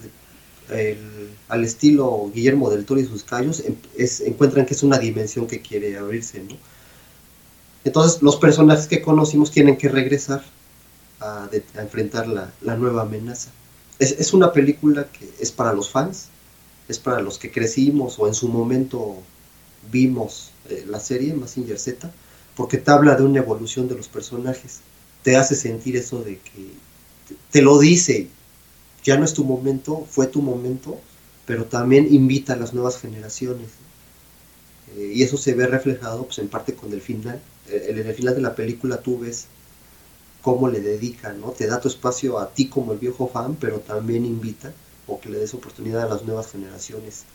B: al estilo Guillermo del Toro y sus callos, em- encuentran que es una dimensión que quiere abrirse. Entonces los personajes que conocimos tienen que regresar a, enfrentar la, la nueva amenaza. Es, es una película que es para los fans, es para los que crecimos o en su momento vimos eh, la serie Massinger Z, porque te habla de una evolución de los personajes, te hace sentir eso de que te, lo dice, ya no es tu momento, fue tu momento, pero también invita a las nuevas generaciones. Eh, y eso se ve reflejado pues, en parte con el final. Eh, en el final de la película tú ves cómo le dedica, ¿no? Te da tu espacio a ti como el viejo fan, pero también invita o que le des oportunidad a las nuevas generaciones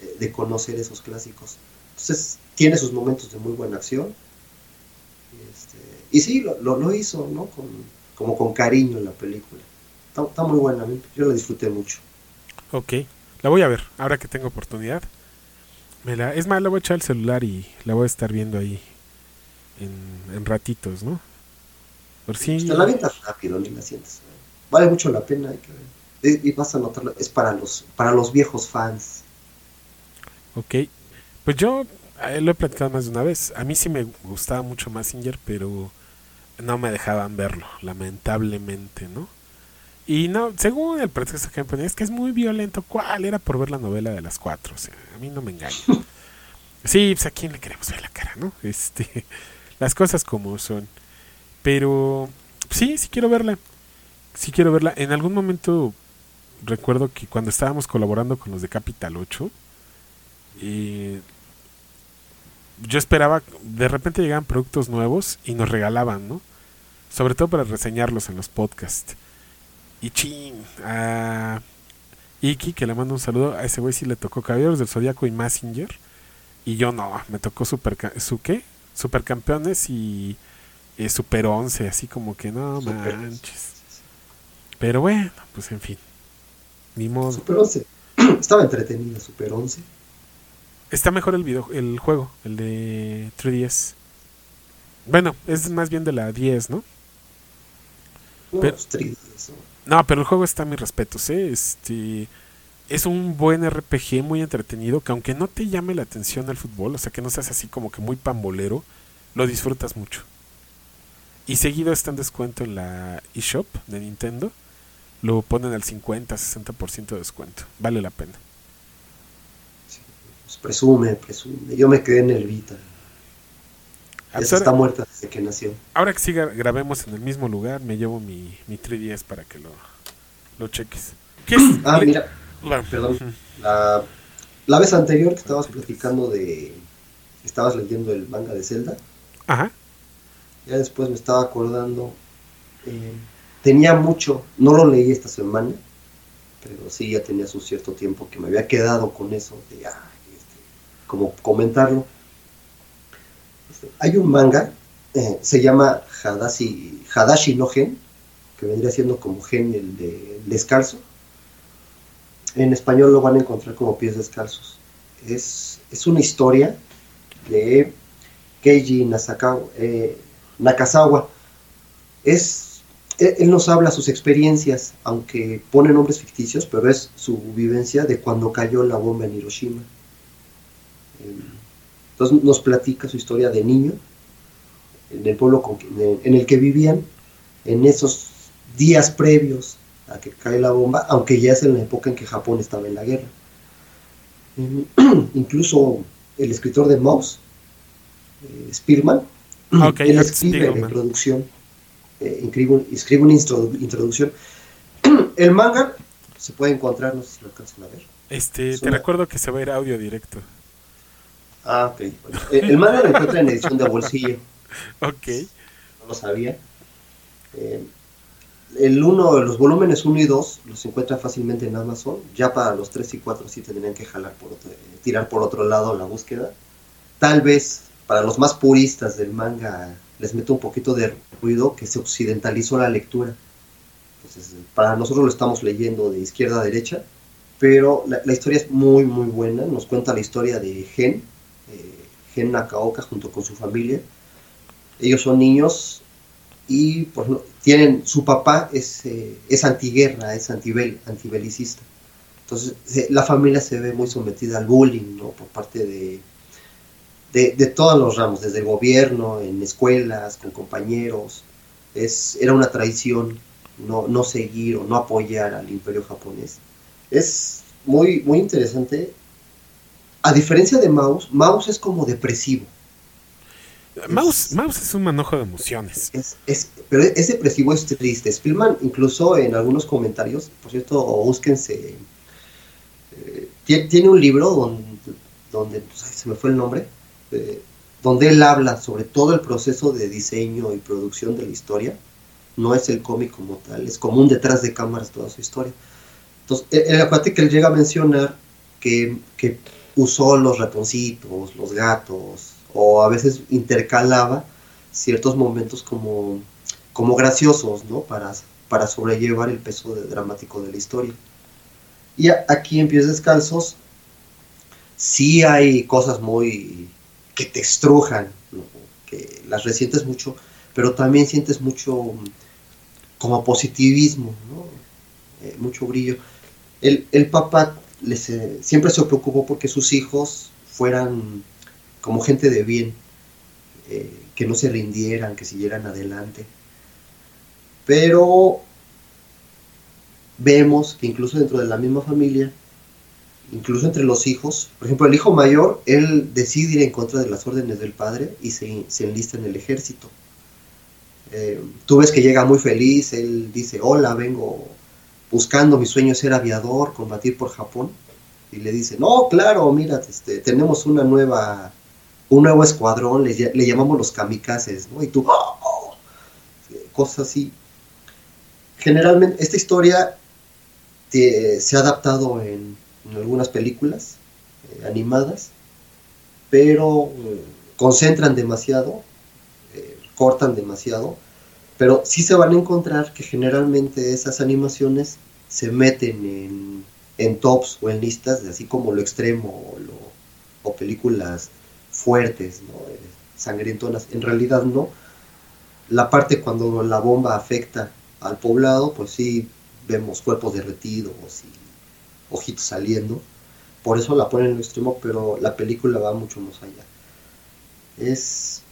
B: eh, de conocer esos clásicos. Entonces, tiene sus momentos de muy buena acción. Este, y sí, lo, lo, lo hizo, ¿no? Con, como con cariño en la película. Está, está muy buena, yo la disfruté mucho.
A: Ok, la voy a ver, ahora que tengo oportunidad. Me la, es más, la voy a echar al celular y la voy a estar viendo ahí en, en ratitos, ¿no? Por si...
B: Te la avientas rápido, ni la sientes. Vale mucho la pena, hay que ver. Y, y vas a notarlo, es para los, para los viejos fans.
A: Ok, pues yo lo he platicado más de una vez. A mí sí me gustaba mucho Massinger, pero no me dejaban verlo, lamentablemente, ¿no? Y no, según el pretexto que me ponían, es que es muy violento. ¿Cuál? Era por ver la novela de las cuatro. O sea, a mí no me engañan. Sí, pues a quién le queremos ver la cara, ¿no? Este, las cosas como son. Pero sí, sí quiero verla. Sí quiero verla. En algún momento recuerdo que cuando estábamos colaborando con los de Capital 8, eh, yo esperaba, de repente llegaban productos nuevos y nos regalaban, ¿no? Sobre todo para reseñarlos en los podcasts. Y chin, a Iki, que le mando un saludo, a ese güey sí le tocó Caballeros del Zodíaco y Massinger. Y yo no, me tocó super, ¿su qué? Supercampeones y eh, Super 11, así como que no
B: Super-
A: manches. Pero bueno, pues en fin. Ni modo.
B: Super 11. Estaba entretenida, Super 11.
A: Está mejor el video, el juego, el de 3DS. Bueno, es más bien de la 10, ¿no?
B: No,
A: Pero-
B: 3DS, ¿no?
A: Pero el juego está a mis respetos, ¿eh? Este, es un buen RPG muy entretenido, que aunque no te llame la atención el fútbol, o sea, que no seas así como que muy pambolero, lo disfrutas mucho. Y seguido está en descuento en la eShop de Nintendo. Lo ponen al 50-60% de descuento. Vale la pena.
B: Presume, presume. Yo me quedé en el Vita. Esa está muerta desde que nació.
A: ahora que sí gra- grabemos en el mismo lugar, me llevo mi, mi 3DS para que lo, lo cheques. ¿Qué es?
B: Ah,
A: Le-
B: mira,
A: la-
B: perdón. La, la vez anterior que estabas platicando de... Estabas leyendo el manga de Zelda.
A: Ajá.
B: Ya después me estaba acordando. eh, tenía mucho, no lo leí esta semana, pero sí ya tenía su cierto tiempo que me había quedado con eso de ah, como comentarlo. Este, hay un manga, eh, se llama Hadashi, Hadashi no Gen, que vendría siendo como Gen el de el descalzo. En español lo van a encontrar como pies descalzos. Es, es una historia de Keiji Nasakawa, eh, Nakazawa. Es, él, él nos habla sus experiencias, aunque pone nombres ficticios, pero es su vivencia de cuando cayó la bomba en Hiroshima. Entonces nos platica su historia de niño, en el pueblo con en el que vivían, en esos días previos a que cae la bomba, aunque ya es en la época en que Japón estaba en la guerra. Incluso el escritor de Mouse, eh, Spearman,
A: Ah,
B: él escribe la
A: Spiegelman.
B: introducción, eh, escribe, escribe una introducción. el manga se puede encontrar, no sé si lo alcanzan a ver.
A: Este,
B: Es
A: te
B: una-
A: recuerdo que se va a ir audio directo.
B: Ah, ok. Eh, el manga lo encuentra en edición de bolsillo,
A: Ok.
B: no lo sabía. Eh, el uno, los volúmenes 1 y 2 los encuentran fácilmente en Amazon. Ya para los 3 y 4 sí tendrían que jalar por otro, eh, tirar por otro lado la búsqueda. Tal vez para los más puristas del manga les meto un poquito de ruido que se occidentalizó la lectura. Entonces, para nosotros lo estamos leyendo de izquierda a derecha, pero la, la historia es muy, muy buena. Nos cuenta la historia de Gen, Gen Nakaoka junto con su familia. Ellos son niños y ejemplo, tienen su papá es, eh, es antiguerra, es antibel, antibelicista. Entonces la familia se ve muy sometida al bullying ¿no? por parte de, de, de todos los ramos, desde el gobierno, en escuelas, con compañeros. Es, era una traición no, no seguir o no apoyar al imperio japonés. Es muy, muy interesante. A diferencia de Mouse, Mouse es como depresivo.
A: Mouse, Mouse es un manojo de emociones.
B: Es, es, pero es depresivo, es triste. Spielman, incluso en algunos comentarios, por cierto, búsquense. eh, tie- tiene un libro donde, donde pues, ay, se me fue el nombre, eh, donde él habla sobre todo el proceso de diseño y producción de la historia. No es el cómic como tal, es como un detrás de cámaras toda su historia. Entonces, eh, eh, acuérdate que él llega a mencionar que, que usó los ratoncitos, los gatos, o a veces intercalaba ciertos momentos como, como graciosos, ¿no? Para, para sobrellevar el peso dramático de la historia. Y aquí en Pies Descalzos sí hay cosas muy que te estrujan, que las resientes mucho, pero también sientes mucho como positivismo. Eh, mucho brillo. El, el papá les, eh, siempre se preocupó porque sus hijos fueran como gente de bien, eh, que no se rindieran, que siguieran adelante. Pero vemos que incluso dentro de la misma familia, incluso entre los hijos, por ejemplo, el hijo mayor, él decide ir en contra de las órdenes del padre y se, se enlista en el ejército. Eh, tú ves que llega muy feliz, él dice, hola, vengo buscando, mi sueño ser aviador, combatir por Japón. Y le dice, no, claro, mira, este, tenemos una nueva, un nuevo escuadrón, le, ll- le llamamos los kamikazes, ¿no? Y tú, "Oh, oh", cosas así. Generalmente, esta historia te- se ha adaptado en, algunas películas eh, animadas, pero eh, concentran demasiado, eh, cortan demasiado, pero sí se van a encontrar que generalmente esas animaciones se meten en, en tops o en listas de así como lo extremo o, lo- o películas fuertes, ¿no? Eh, sangrientonas. En realidad no. La parte cuando la bomba afecta al poblado, pues sí vemos cuerpos derretidos y ojitos saliendo. Por eso la ponen en el extremo, pero la película va mucho más allá. Es.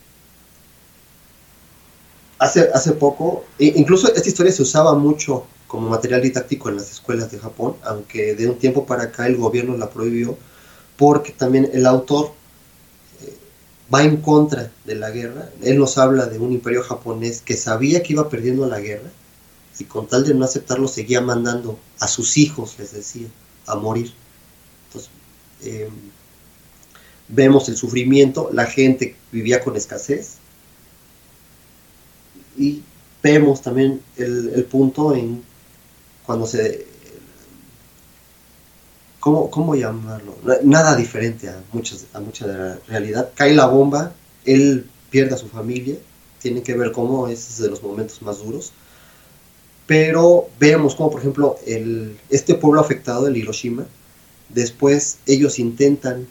B: Hace, hace poco, incluso esta historia se usaba mucho como material didáctico en las escuelas de Japón, aunque de un tiempo para acá el gobierno la prohibió, porque también el autor eh, va en contra de la guerra. Él nos habla de un imperio japonés que sabía que iba perdiendo la guerra y con tal de no aceptarlo seguía mandando a sus hijos, les decía, a morir. Entonces, em, vemos el sufrimiento, la gente vivía con escasez y vemos también el, punto en cuando se... ¿Cómo, ¿Cómo llamarlo? Nada diferente a, muchas, a mucha de la realidad. Cae la bomba, él pierde a su familia, tiene que ver cómo es de los momentos más duros pero vemos como, por ejemplo, el, este pueblo afectado, el Hiroshima, después ellos intentan,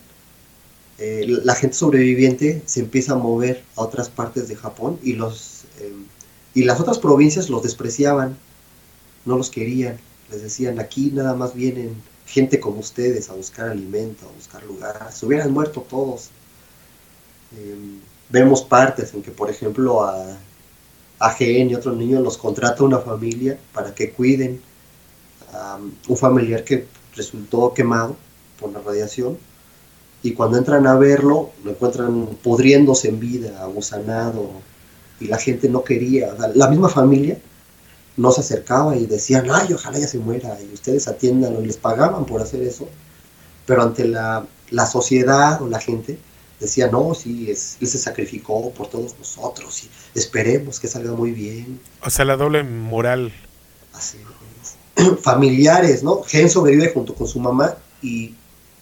B: eh, la gente sobreviviente se empieza a mover a otras partes de Japón y, los, eh, y las otras provincias los despreciaban, no los querían, les decían, aquí nada más vienen gente como ustedes a buscar alimento, a buscar lugar, se hubieran muerto todos. Eh, vemos partes en que, por ejemplo, a AGN y otros niños los contrata una familia para que cuiden a un familiar que resultó quemado por la radiación y cuando entran a verlo lo encuentran pudriéndose en vida, agusanado y la gente no quería, la misma familia no se acercaba y decían, ay, ojalá ya se muera y ustedes atiendan y les pagaban por hacer eso, pero ante la, la sociedad o la gente decía, no, sí, es, él se sacrificó por todos nosotros y esperemos que salga muy bien.
A: O sea, la doble moral.
B: Así Familiares, ¿no? Gen sobrevive junto con su mamá y,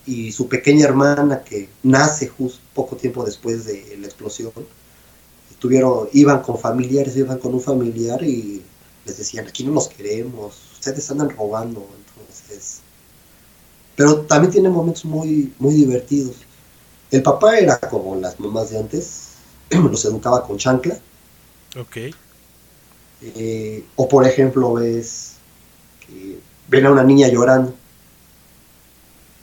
B: y su pequeña hermana que nace justo poco tiempo después de la explosión. Tuvieron, iban con familiares, iban con un familiar y les decían, aquí no nos queremos, ustedes andan robando, entonces... Pero también tiene momentos muy, muy divertidos el papá era como las mamás de antes, los educaba con chancla.
A: Ok.
B: Eh, o por ejemplo, ves que ven a una niña llorando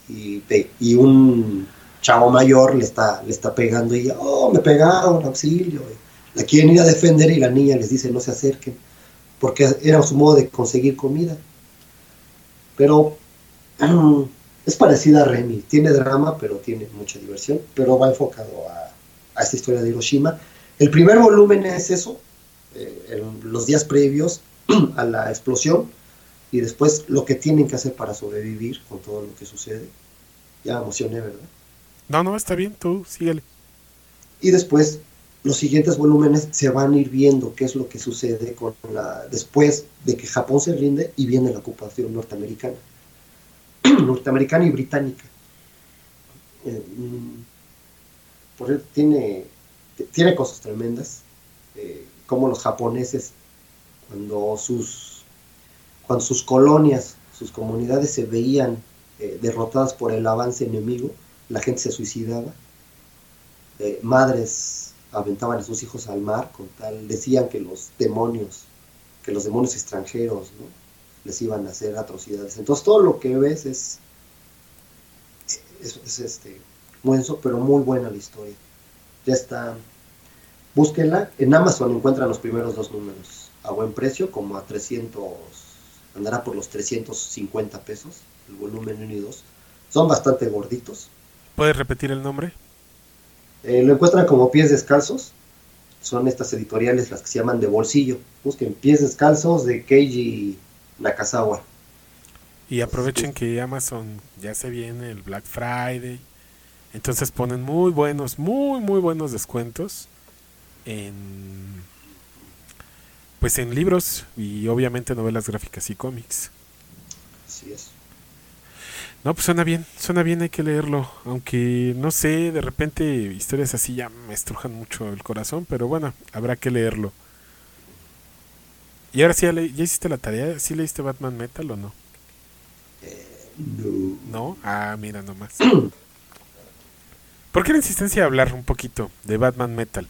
B: y, y un chavo mayor le está, le está pegando y oh, me pegaron, auxilio. La quieren ir a defender y la niña les dice no se acerquen, porque era su modo de conseguir comida. Pero Es parecida a Remy, tiene drama, pero tiene mucha diversión, pero va enfocado a, esta historia de Hiroshima. El primer volumen es eso, eh, en los días previos a la explosión, y después lo que tienen que hacer para sobrevivir con todo lo que sucede. Ya me emocioné, ¿verdad?
A: No, no, está bien, tú síguele.
B: Y después los siguientes volúmenes se van a ir viendo qué es lo que sucede con la, después de que Japón se rinde y viene la ocupación norteamericana. norteamericana y británica. Eh, mm, por tiene, tiene cosas tremendas, eh, como los japoneses, cuando sus, cuando sus colonias, sus comunidades se veían eh, derrotadas por el avance enemigo, la gente se suicidaba, madres aventaban a sus hijos al mar con tal, decían que los demonios, que los demonios extranjeros, ¿no? les iban a hacer atrocidades. Entonces todo lo que ves es, es, este, muy pero muy buena la historia. Ya está, búsquenla, en Amazon encuentran los primeros dos números a buen precio, como a 300, andará por los 350 pesos, el volumen 1 y 2. Son bastante gorditos.
A: ¿Puedes repetir el nombre?
B: Eh, lo encuentran como pies descalzos. Son estas editoriales las que se llaman de bolsillo. Busquen pies descalzos de Keiji Nakazawa.
A: Y aprovechen que Amazon ya se viene el Black Friday. Entonces ponen muy buenos, muy, muy buenos descuentos en pues en libros y obviamente novelas gráficas y cómics.
B: Así es.
A: No, pues suena bien, suena bien, hay que leerlo. Aunque no sé, de repente historias así ya me estrujan mucho el corazón, pero bueno, habrá que leerlo. Y ahora sí, ¿ya, hiciste la tarea? ¿Sí leíste Batman Metal o no?
B: Eh, no.
A: ¿No? Ah, mira nomás. ¿Por qué la insistencia de hablar un poquito de Batman Metal?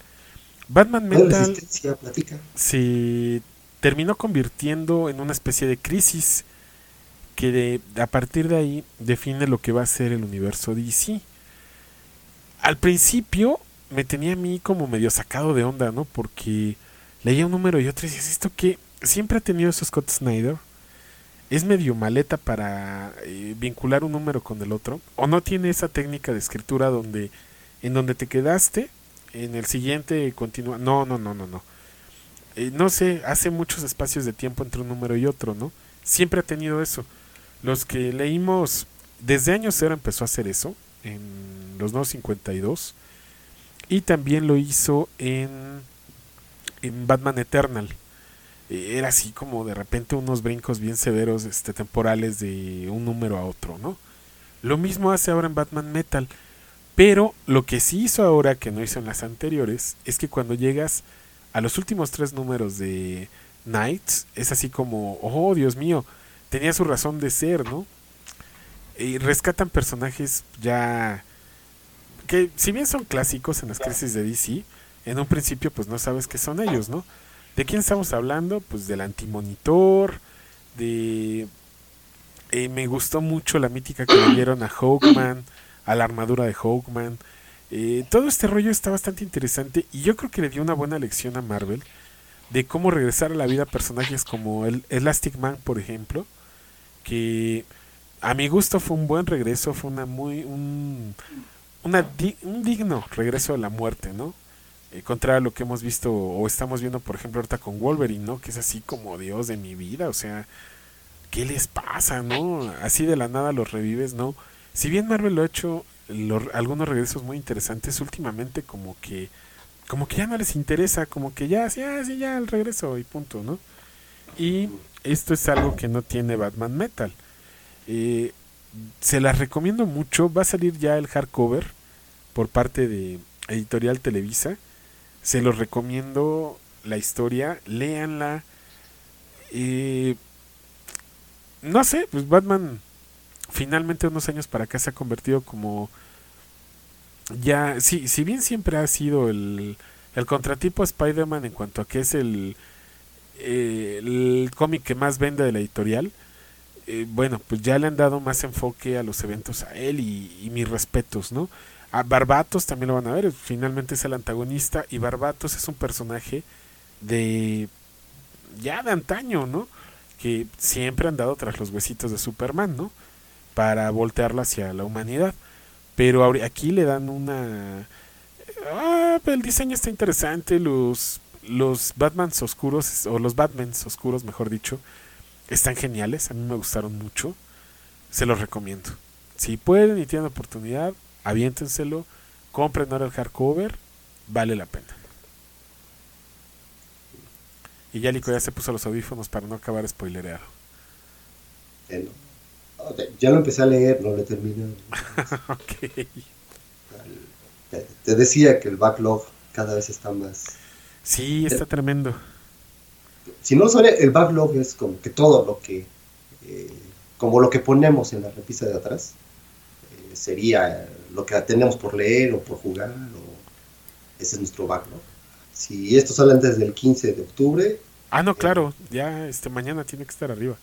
A: Batman
B: ¿Cuál
A: Metal
B: resistencia? Platica.
A: se terminó convirtiendo en una especie de crisis que de- a partir de ahí define lo que va a ser el universo DC. Al principio me tenía a mí como medio sacado de onda, ¿no? Porque leía un número y otro y decías, ¿esto qué? Siempre ha tenido eso Scott Snyder. Es medio maleta para eh, vincular un número con el otro. O no tiene esa técnica de escritura donde en donde te quedaste, en el siguiente continúa. No, no, no, no, no. Eh, no sé, hace muchos espacios de tiempo entre un número y otro, ¿no? Siempre ha tenido eso. Los que leímos, desde años cero empezó a hacer eso, en los nuevos 52, y también lo hizo en, en Batman Eternal. Eh, Era así como de repente unos brincos bien severos este, temporales de un número a otro, ¿no? Lo mismo hace ahora en Batman Metal. Pero lo que sí hizo ahora, que no hizo en las anteriores, es que cuando llegas a los últimos tres números de Knights, es así como, oh Dios mío, tenía su razón de ser, ¿no? Y rescatan personajes ya que si bien son clásicos en las crisis de DC, en un principio pues no sabes qué son ellos, ¿no? ¿De quién estamos hablando? Pues del antimonitor, de... eh, me gustó mucho la mítica que le dieron a Hawkman, a la armadura de Hawkman. Eh, todo este rollo está bastante interesante y yo creo que le dio una buena lección a Marvel de cómo regresar a la vida personajes como el Elastic Man, por ejemplo, que a mi gusto fue un buen regreso, fue una muy un, un digno regreso a la muerte, ¿no? Eh, contrario a lo que hemos visto o estamos viendo, por ejemplo, ahorita con Wolverine, ¿no? Que es así como Dios de mi vida, o sea, ¿qué les pasa, no? Así de la nada los revives, ¿no? Si bien Marvel lo ha hecho algunos regresos muy interesantes últimamente, como que como que ya no les interesa, como que ya, sí, ah, sí, ya el regreso y punto, ¿no? Y esto es algo que no tiene Batman Metal. Eh, se las recomiendo mucho. Va a salir ya el hardcover por parte de Editorial Televisa. Se los recomiendo la historia. Léanla. Eh, no sé, pues Batman finalmente unos años para acá se ha convertido como ya, sí, si bien siempre ha sido el, el contratipo a Spider-Man en cuanto a que es el, el cómic que más vende de la editorial, eh, bueno, pues ya le han dado más enfoque a los eventos a él y, y mis respetos, ¿no? A Barbatos también lo van a ver, finalmente es el antagonista y Barbatos es un personaje de ya de antaño, ¿no? Que siempre han dado tras los huesitos de Superman, ¿no? Para voltearlo hacia la humanidad. Pero aquí le dan una... Ah, el diseño está interesante, los, los Batmans oscuros, o los Batmans oscuros, mejor dicho, están geniales, a mí me gustaron mucho, se los recomiendo. Si pueden y tienen oportunidad, aviéntenselo, compren ahora el hardcover, vale la pena. Y ya Lico ya se puso los audífonos para no acabar spoilereado.
B: Eh, Ya lo empecé a leer, no lo he terminado.
A: ok.
B: Te, te decía que el backlog cada vez está más.
A: Sí, está tremendo.
B: Si no suele, el backlog es como que todo lo que. eh, como lo que ponemos en la repisa de atrás. eh, sería lo que tenemos por leer o por jugar. O, ese es nuestro backlog. Si esto sale antes del 15 de octubre,
A: Ah, no, claro, ya este mañana tiene que estar arriba.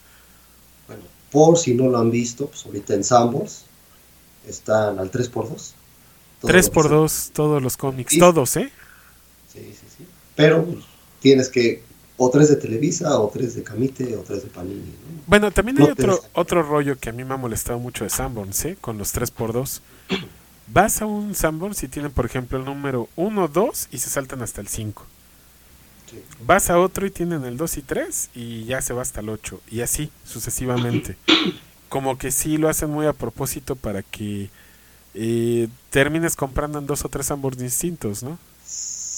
B: bueno, por si no lo han visto, pues ahorita en Sambors están al 3x2. Todo
A: 3
B: lo que
A: por
B: se-
A: 2 todos los cómics,
B: Sí.
A: todos, ¿eh?
B: Sí, sí. Pero pues, tienes que, o tres de Televisa, o tres de Camite, o tres de Panini. ¿no?
A: Bueno, también hay otro, otro rollo que a mí me ha molestado mucho de Sanborns, ¿eh? Con los 3x2. Vas a un Sanborns y tienen, por ejemplo, el número 1, 2 y se saltan hasta el 5.
B: Sí.
A: Vas a otro y tienen el 2 y 3 y ya se va hasta el 8. Y así, sucesivamente. Como que sí lo hacen muy a propósito para que eh, termines comprando en dos o tres Sanborns distintos, ¿no?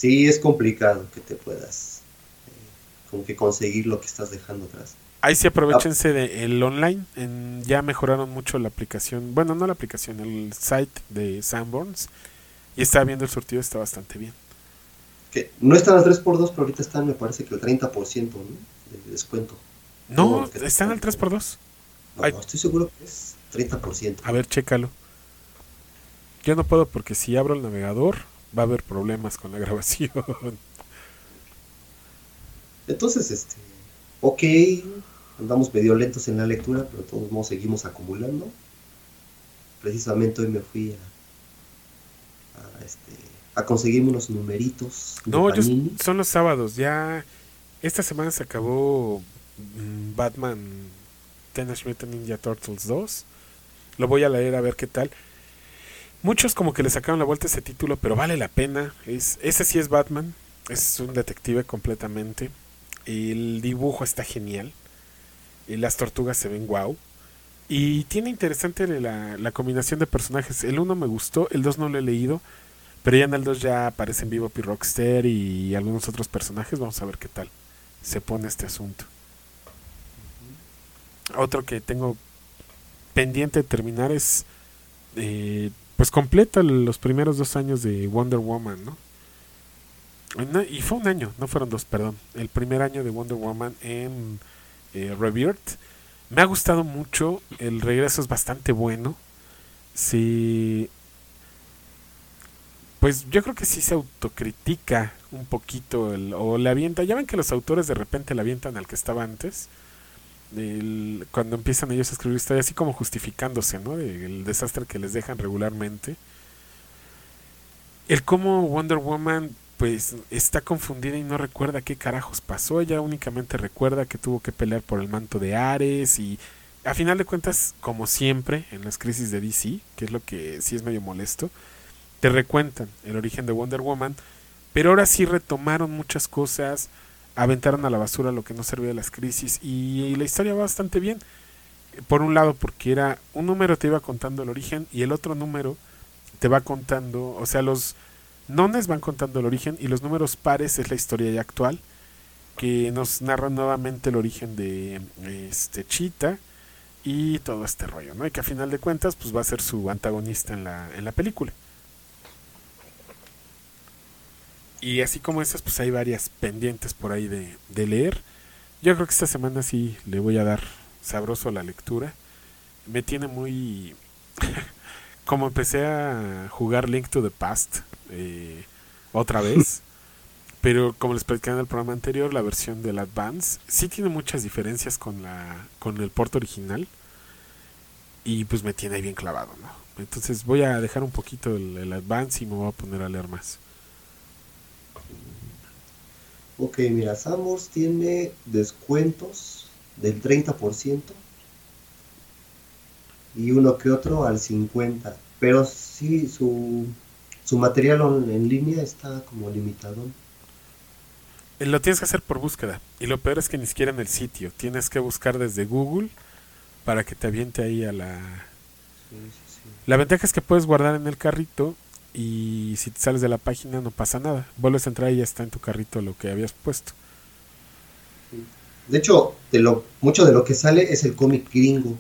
B: Sí, es complicado que te puedas eh, como que conseguir lo que estás dejando atrás.
A: Ahí sí aprovechense de el online. En, ya mejoraron mucho la aplicación. Bueno, no la aplicación, el site de Sanborns. Y estaba viendo el surtido, está bastante bien.
B: Que no están al 3x2, pero ahorita están, me parece que el 30% ¿no? de descuento.
A: No, están al 3x2.
B: No, no, estoy seguro que es 30%.
A: A ver, chécalo. Yo no puedo porque si abro el navegador va a haber problemas con la grabación.
B: Entonces, este, ok, andamos medio lentos en la lectura, pero de todos modos seguimos acumulando. Precisamente hoy me fui a, a, este, a conseguirme unos numeritos.
A: No, yo- son los sábados. Ya esta semana se acabó mm, Batman Teenage Mutant Ninja Turtles 2. Lo voy a leer a ver qué tal. Muchos como que le sacaron la vuelta a ese título, pero vale la pena. Es, ese sí es Batman. Es un detective completamente. El dibujo está genial. Y las tortugas se ven guau. Y tiene interesante la, la combinación de personajes. El uno me gustó, el 2 no lo he leído. Pero ya en el 2 ya aparecen Vivo y Rockster y algunos otros personajes. Vamos a ver qué tal se pone este asunto. Otro que tengo pendiente de terminar es. eh, pues completa los primeros dos años de Wonder Woman, ¿no? Y fue un año, no fueron dos, perdón. El primer año de Wonder Woman en eh, Rebirth. Me ha gustado mucho. El regreso es bastante bueno. Sí. Pues yo creo que sí se autocritica un poquito el- o le avienta. Ya ven que los autores de repente le avientan al que estaba antes. Cuando empiezan ellos a escribir historias así como justificándose, ¿no? Del desastre que les dejan regularmente. El cómo Wonder Woman pues está confundida y no recuerda qué carajos pasó. Ella únicamente recuerda que tuvo que pelear por el manto de Ares y a final de cuentas, como siempre en las crisis de DC, que es lo que sí es medio molesto, te recuentan el origen de Wonder Woman, pero ahora sí retomaron muchas cosas, aventaron a la basura lo que no servía de las crisis y la historia va bastante bien. Por un lado, porque era un número te iba contando el origen y el otro número te va contando, o sea, los nones van contando el origen y los números pares es la historia ya actual que nos narra nuevamente el origen de este Cheetah y todo este rollo, ¿no? Y que a final de cuentas pues va a ser su antagonista en la, en la película. Y así como esas, pues hay varias pendientes por ahí de, de leer. Yo creo que esta semana sí le voy a dar sabroso la lectura. Me tiene muy... como empecé a jugar Link to the Past eh, otra vez. pero como les platicé en el programa anterior, la versión del Advance sí tiene muchas diferencias con la con el port original. Y pues me tiene ahí bien clavado, ¿no? Entonces voy a dejar un poquito el, el Advance y me voy a poner a leer más.
B: Ok, mira, Sambors tiene descuentos del 30% y uno que otro al 50%, pero sí, su, su material on- en línea está como limitado.
A: Eh, Lo tienes que hacer por búsqueda. Y lo peor es que ni siquiera en el sitio. Tienes que buscar desde Google para que te aviente ahí a la...
B: Sí, sí, sí.
A: La ventaja es que puedes guardar en el carrito y si te sales de la página no pasa nada. Vuelves a entrar y ya está en tu carrito lo que habías puesto.
B: De hecho, de lo, mucho de lo que sale es el cómic gringo.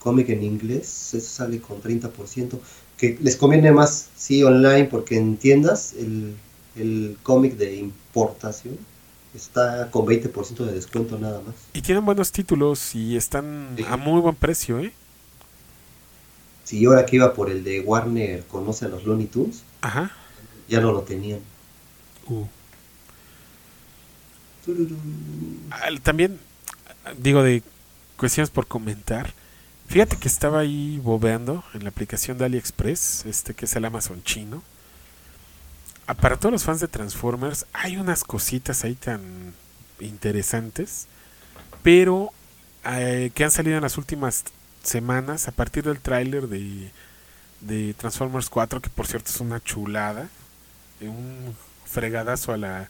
B: Cómic en inglés, eso sale con 30%. Que les conviene más, sí, online, porque en tiendas el, el cómic de importación está con 20% de descuento nada más.
A: Y tienen buenos títulos y están
B: Sí.
A: a muy buen precio, ¿eh?
B: Si yo ahora que iba por el de Warner conoce a los Looney Tunes,
A: Ajá.
B: ya no lo tenían.
A: Uh. También, digo, de cuestiones por comentar. Fíjate que estaba ahí bobeando en la aplicación de AliExpress, este que es el Amazon chino. Ah, Para todos los fans de Transformers, hay unas cositas ahí tan interesantes, pero eh, que han salido en las últimas semanas a partir del tráiler de, de Transformers 4, que por cierto es una chulada, eh, un fregadazo a la,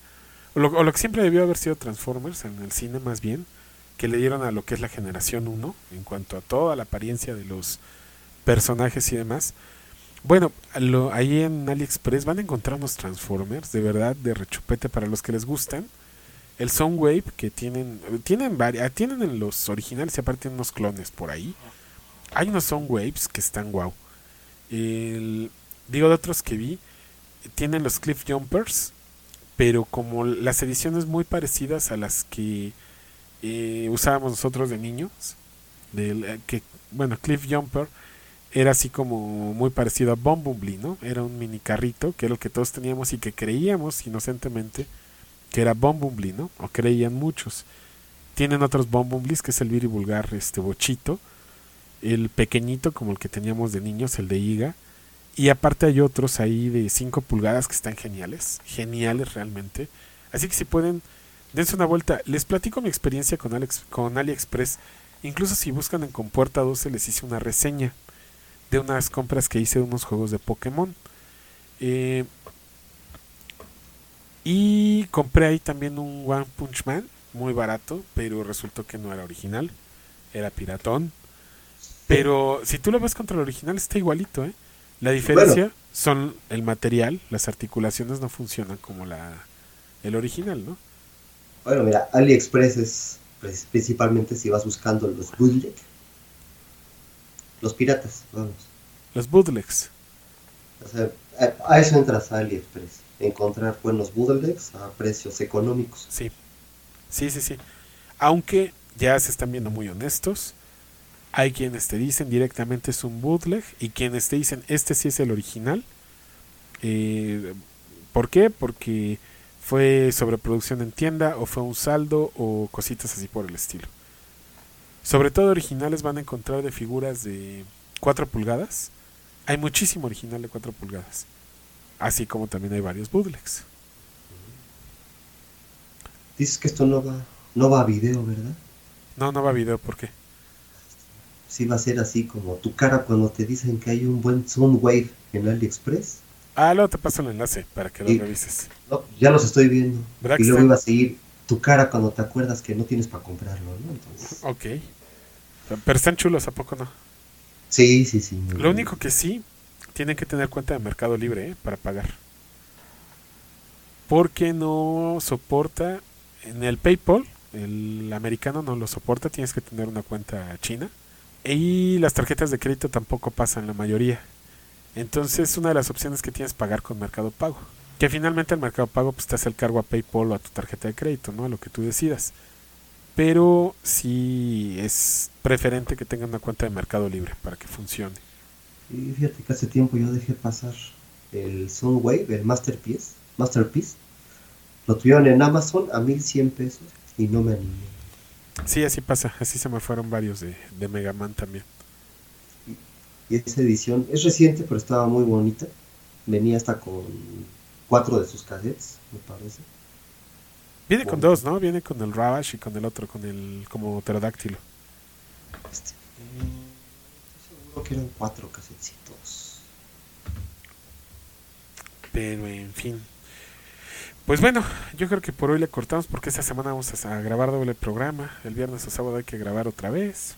A: o lo, lo que siempre debió haber sido Transformers en el cine más bien, que le dieron a lo que es la generación 1 en cuanto a toda la apariencia de los personajes y demás. Bueno, ahí en AliExpress van a encontrar unos Transformers, de verdad, de rechupete para los que les gustan. El Soundwave, que tienen, tienen varias, tienen en los originales y aparte tienen unos clones por ahí. Hay unos Soundwaves que están. El, digo de otros que vi, tienen los Cliff Jumpers, pero como las ediciones muy parecidas a las que eh, usábamos nosotros de niños, eh, que bueno, Cliff Jumper era así como muy parecido a Bumblebee, ¿no? Era un mini carrito, que era el que todos teníamos y que creíamos inocentemente que era Bumblebee, ¿no? O creían muchos. Tienen otros Bumblebees, que es el vir vulgar este bochito, el pequeñito como el que teníamos de niños, el de Iga, y aparte hay otros ahí de 5 pulgadas que están geniales, geniales realmente. Así que si pueden, dense una vuelta. Les platico mi experiencia con, Alex, con AliExpress. Incluso si buscan en Compuerta 12 les hice una reseña de unas compras que hice de unos juegos de Pokémon. Eh, y compré ahí también un One Punch Man, muy barato, pero resultó que no era original, era piratón. Pero si tú lo ves contra el original está igualito, ¿eh? La diferencia son el material, las articulaciones no funcionan como la el original, ¿no?
B: Bueno, mira, AliExpress es pues, principalmente si vas buscando los bootleg, los piratas, vamos.
A: Los bootlegs.
B: O sea, a, eso entras a AliExpress, encontrar buenos bootlegs a precios económicos.
A: Sí, sí, sí, sí. Aunque ya se están viendo muy honestos, hay quienes te dicen directamente es un bootleg y quienes te dicen este sí es el original. Eh, ¿Por qué? Porque fue sobreproducción en tienda o fue un saldo o cositas así por el estilo. Sobre todo originales van a encontrar de figuras de 4 pulgadas. Hay muchísimo original de 4 pulgadas. Así como también hay varios bootlegs.
B: Dices que esto no va, no va a video, ¿verdad?
A: No, no va a video, ¿por qué?
B: Sí va a ser así como tu cara cuando te dicen que hay un buen Soundwave en AliExpress.
A: Ah, luego te paso el enlace para que lo revises.
B: ya los estoy viendo. Y luego iba a seguir tu cara cuando te acuerdas que no tienes para comprarlo, ¿no? Entonces...
A: Ok. Pero están chulos, ¿a poco no?
B: Sí, sí, sí.
A: Lo único que sí, tienen que tener cuenta de Mercado Libre ¿eh? para pagar. Porque no soporta en el PayPal, el americano no lo soporta, tienes que tener una cuenta china y las tarjetas de crédito tampoco pasan la mayoría. Entonces una de las opciones que tienes es pagar con Mercado Pago. Que finalmente el Mercado Pago pues, te hace el cargo a PayPal o a tu tarjeta de crédito, ¿no? A lo que tú decidas. Pero sí es preferente que tengan una cuenta de Mercado Libre para que funcione.
B: Y fíjate que hace tiempo yo dejé pasar el Soundwave, el Masterpiece, Masterpiece. Lo tuvieron en Amazon a 1100 pesos y no me animé.
A: Sí, así pasa, así se me fueron varios de, de Mega Man también.
B: Y esa edición es reciente, pero estaba muy bonita. Venía hasta con cuatro de sus cassettes, me parece.
A: Viene con dos, ¿no? Viene con el Ravage y con el otro, con el como pterodáctilo.
B: Este, seguro que eran cuatro cassetcitos.
A: Pero en fin, pues bueno, yo creo que por hoy le cortamos porque esta semana vamos a grabar doble programa. El viernes o sábado hay que grabar otra vez.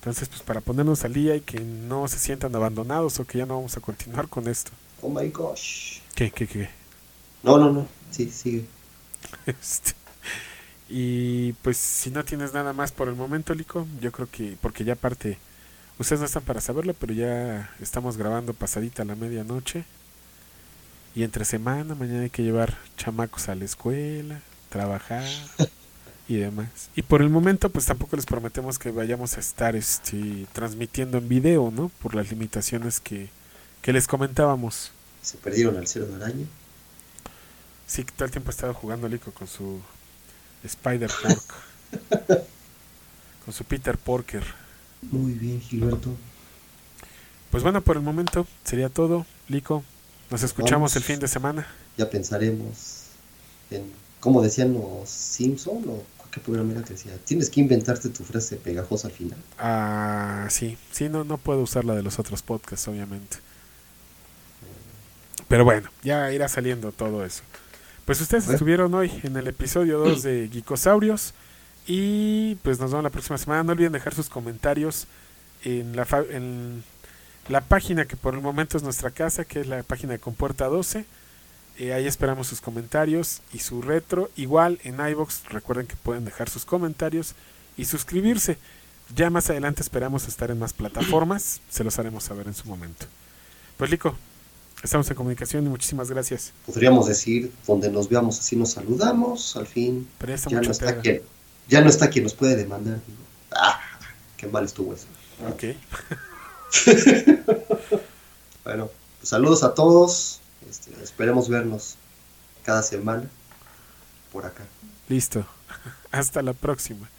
A: Entonces, pues para ponernos al día y que no se sientan abandonados o que ya no vamos a continuar con esto.
B: Oh my gosh.
A: ¿Qué, qué, qué?
B: No, no, no. Sí, sigue.
A: Este, y pues si no tienes nada más por el momento, Lico, yo creo que, porque ya aparte, ustedes no están para saberlo, pero ya estamos grabando pasadita a la medianoche. Y entre semana, mañana hay que llevar chamacos a la escuela, trabajar y demás. Y por el momento, pues tampoco les prometemos que vayamos a estar este, transmitiendo en video, ¿no? Por las limitaciones que, que les comentábamos.
B: ¿Se perdieron al cero del año?
A: Sí, todo el tiempo ha estado jugando Lico con su Spider Pork. con su Peter Porker.
B: Muy bien, Gilberto.
A: Pues bueno, por el momento sería todo. Lico, nos escuchamos el fin de semana.
B: Ya pensaremos en, como decían los Simpson o qué programa era que decía, tienes que inventarte tu frase pegajosa al final.
A: Ah, sí, sí, no, no puedo usar la de los otros podcasts, obviamente. Pero bueno, ya irá saliendo todo eso. Pues ustedes estuvieron hoy en el episodio 2 de Geekosaurios y pues nos vemos la próxima semana. No olviden dejar sus comentarios en la, en la página que por el momento es nuestra casa, que es la página de Compuerta 12. Eh, ahí esperamos sus comentarios y su retro. Igual en iBox, recuerden que pueden dejar sus comentarios y suscribirse. Ya más adelante esperamos estar en más plataformas, se los haremos saber en su momento. Pues Lico, estamos en comunicación y muchísimas gracias.
B: Podríamos decir, donde nos veamos así nos saludamos, al fin. ya, no está quien, ya no está quien nos puede demandar. Ah, qué mal estuvo eso.
A: Ok.
B: bueno, saludos a todos. Este, esperemos vernos cada semana por acá.
A: Listo. Hasta la próxima.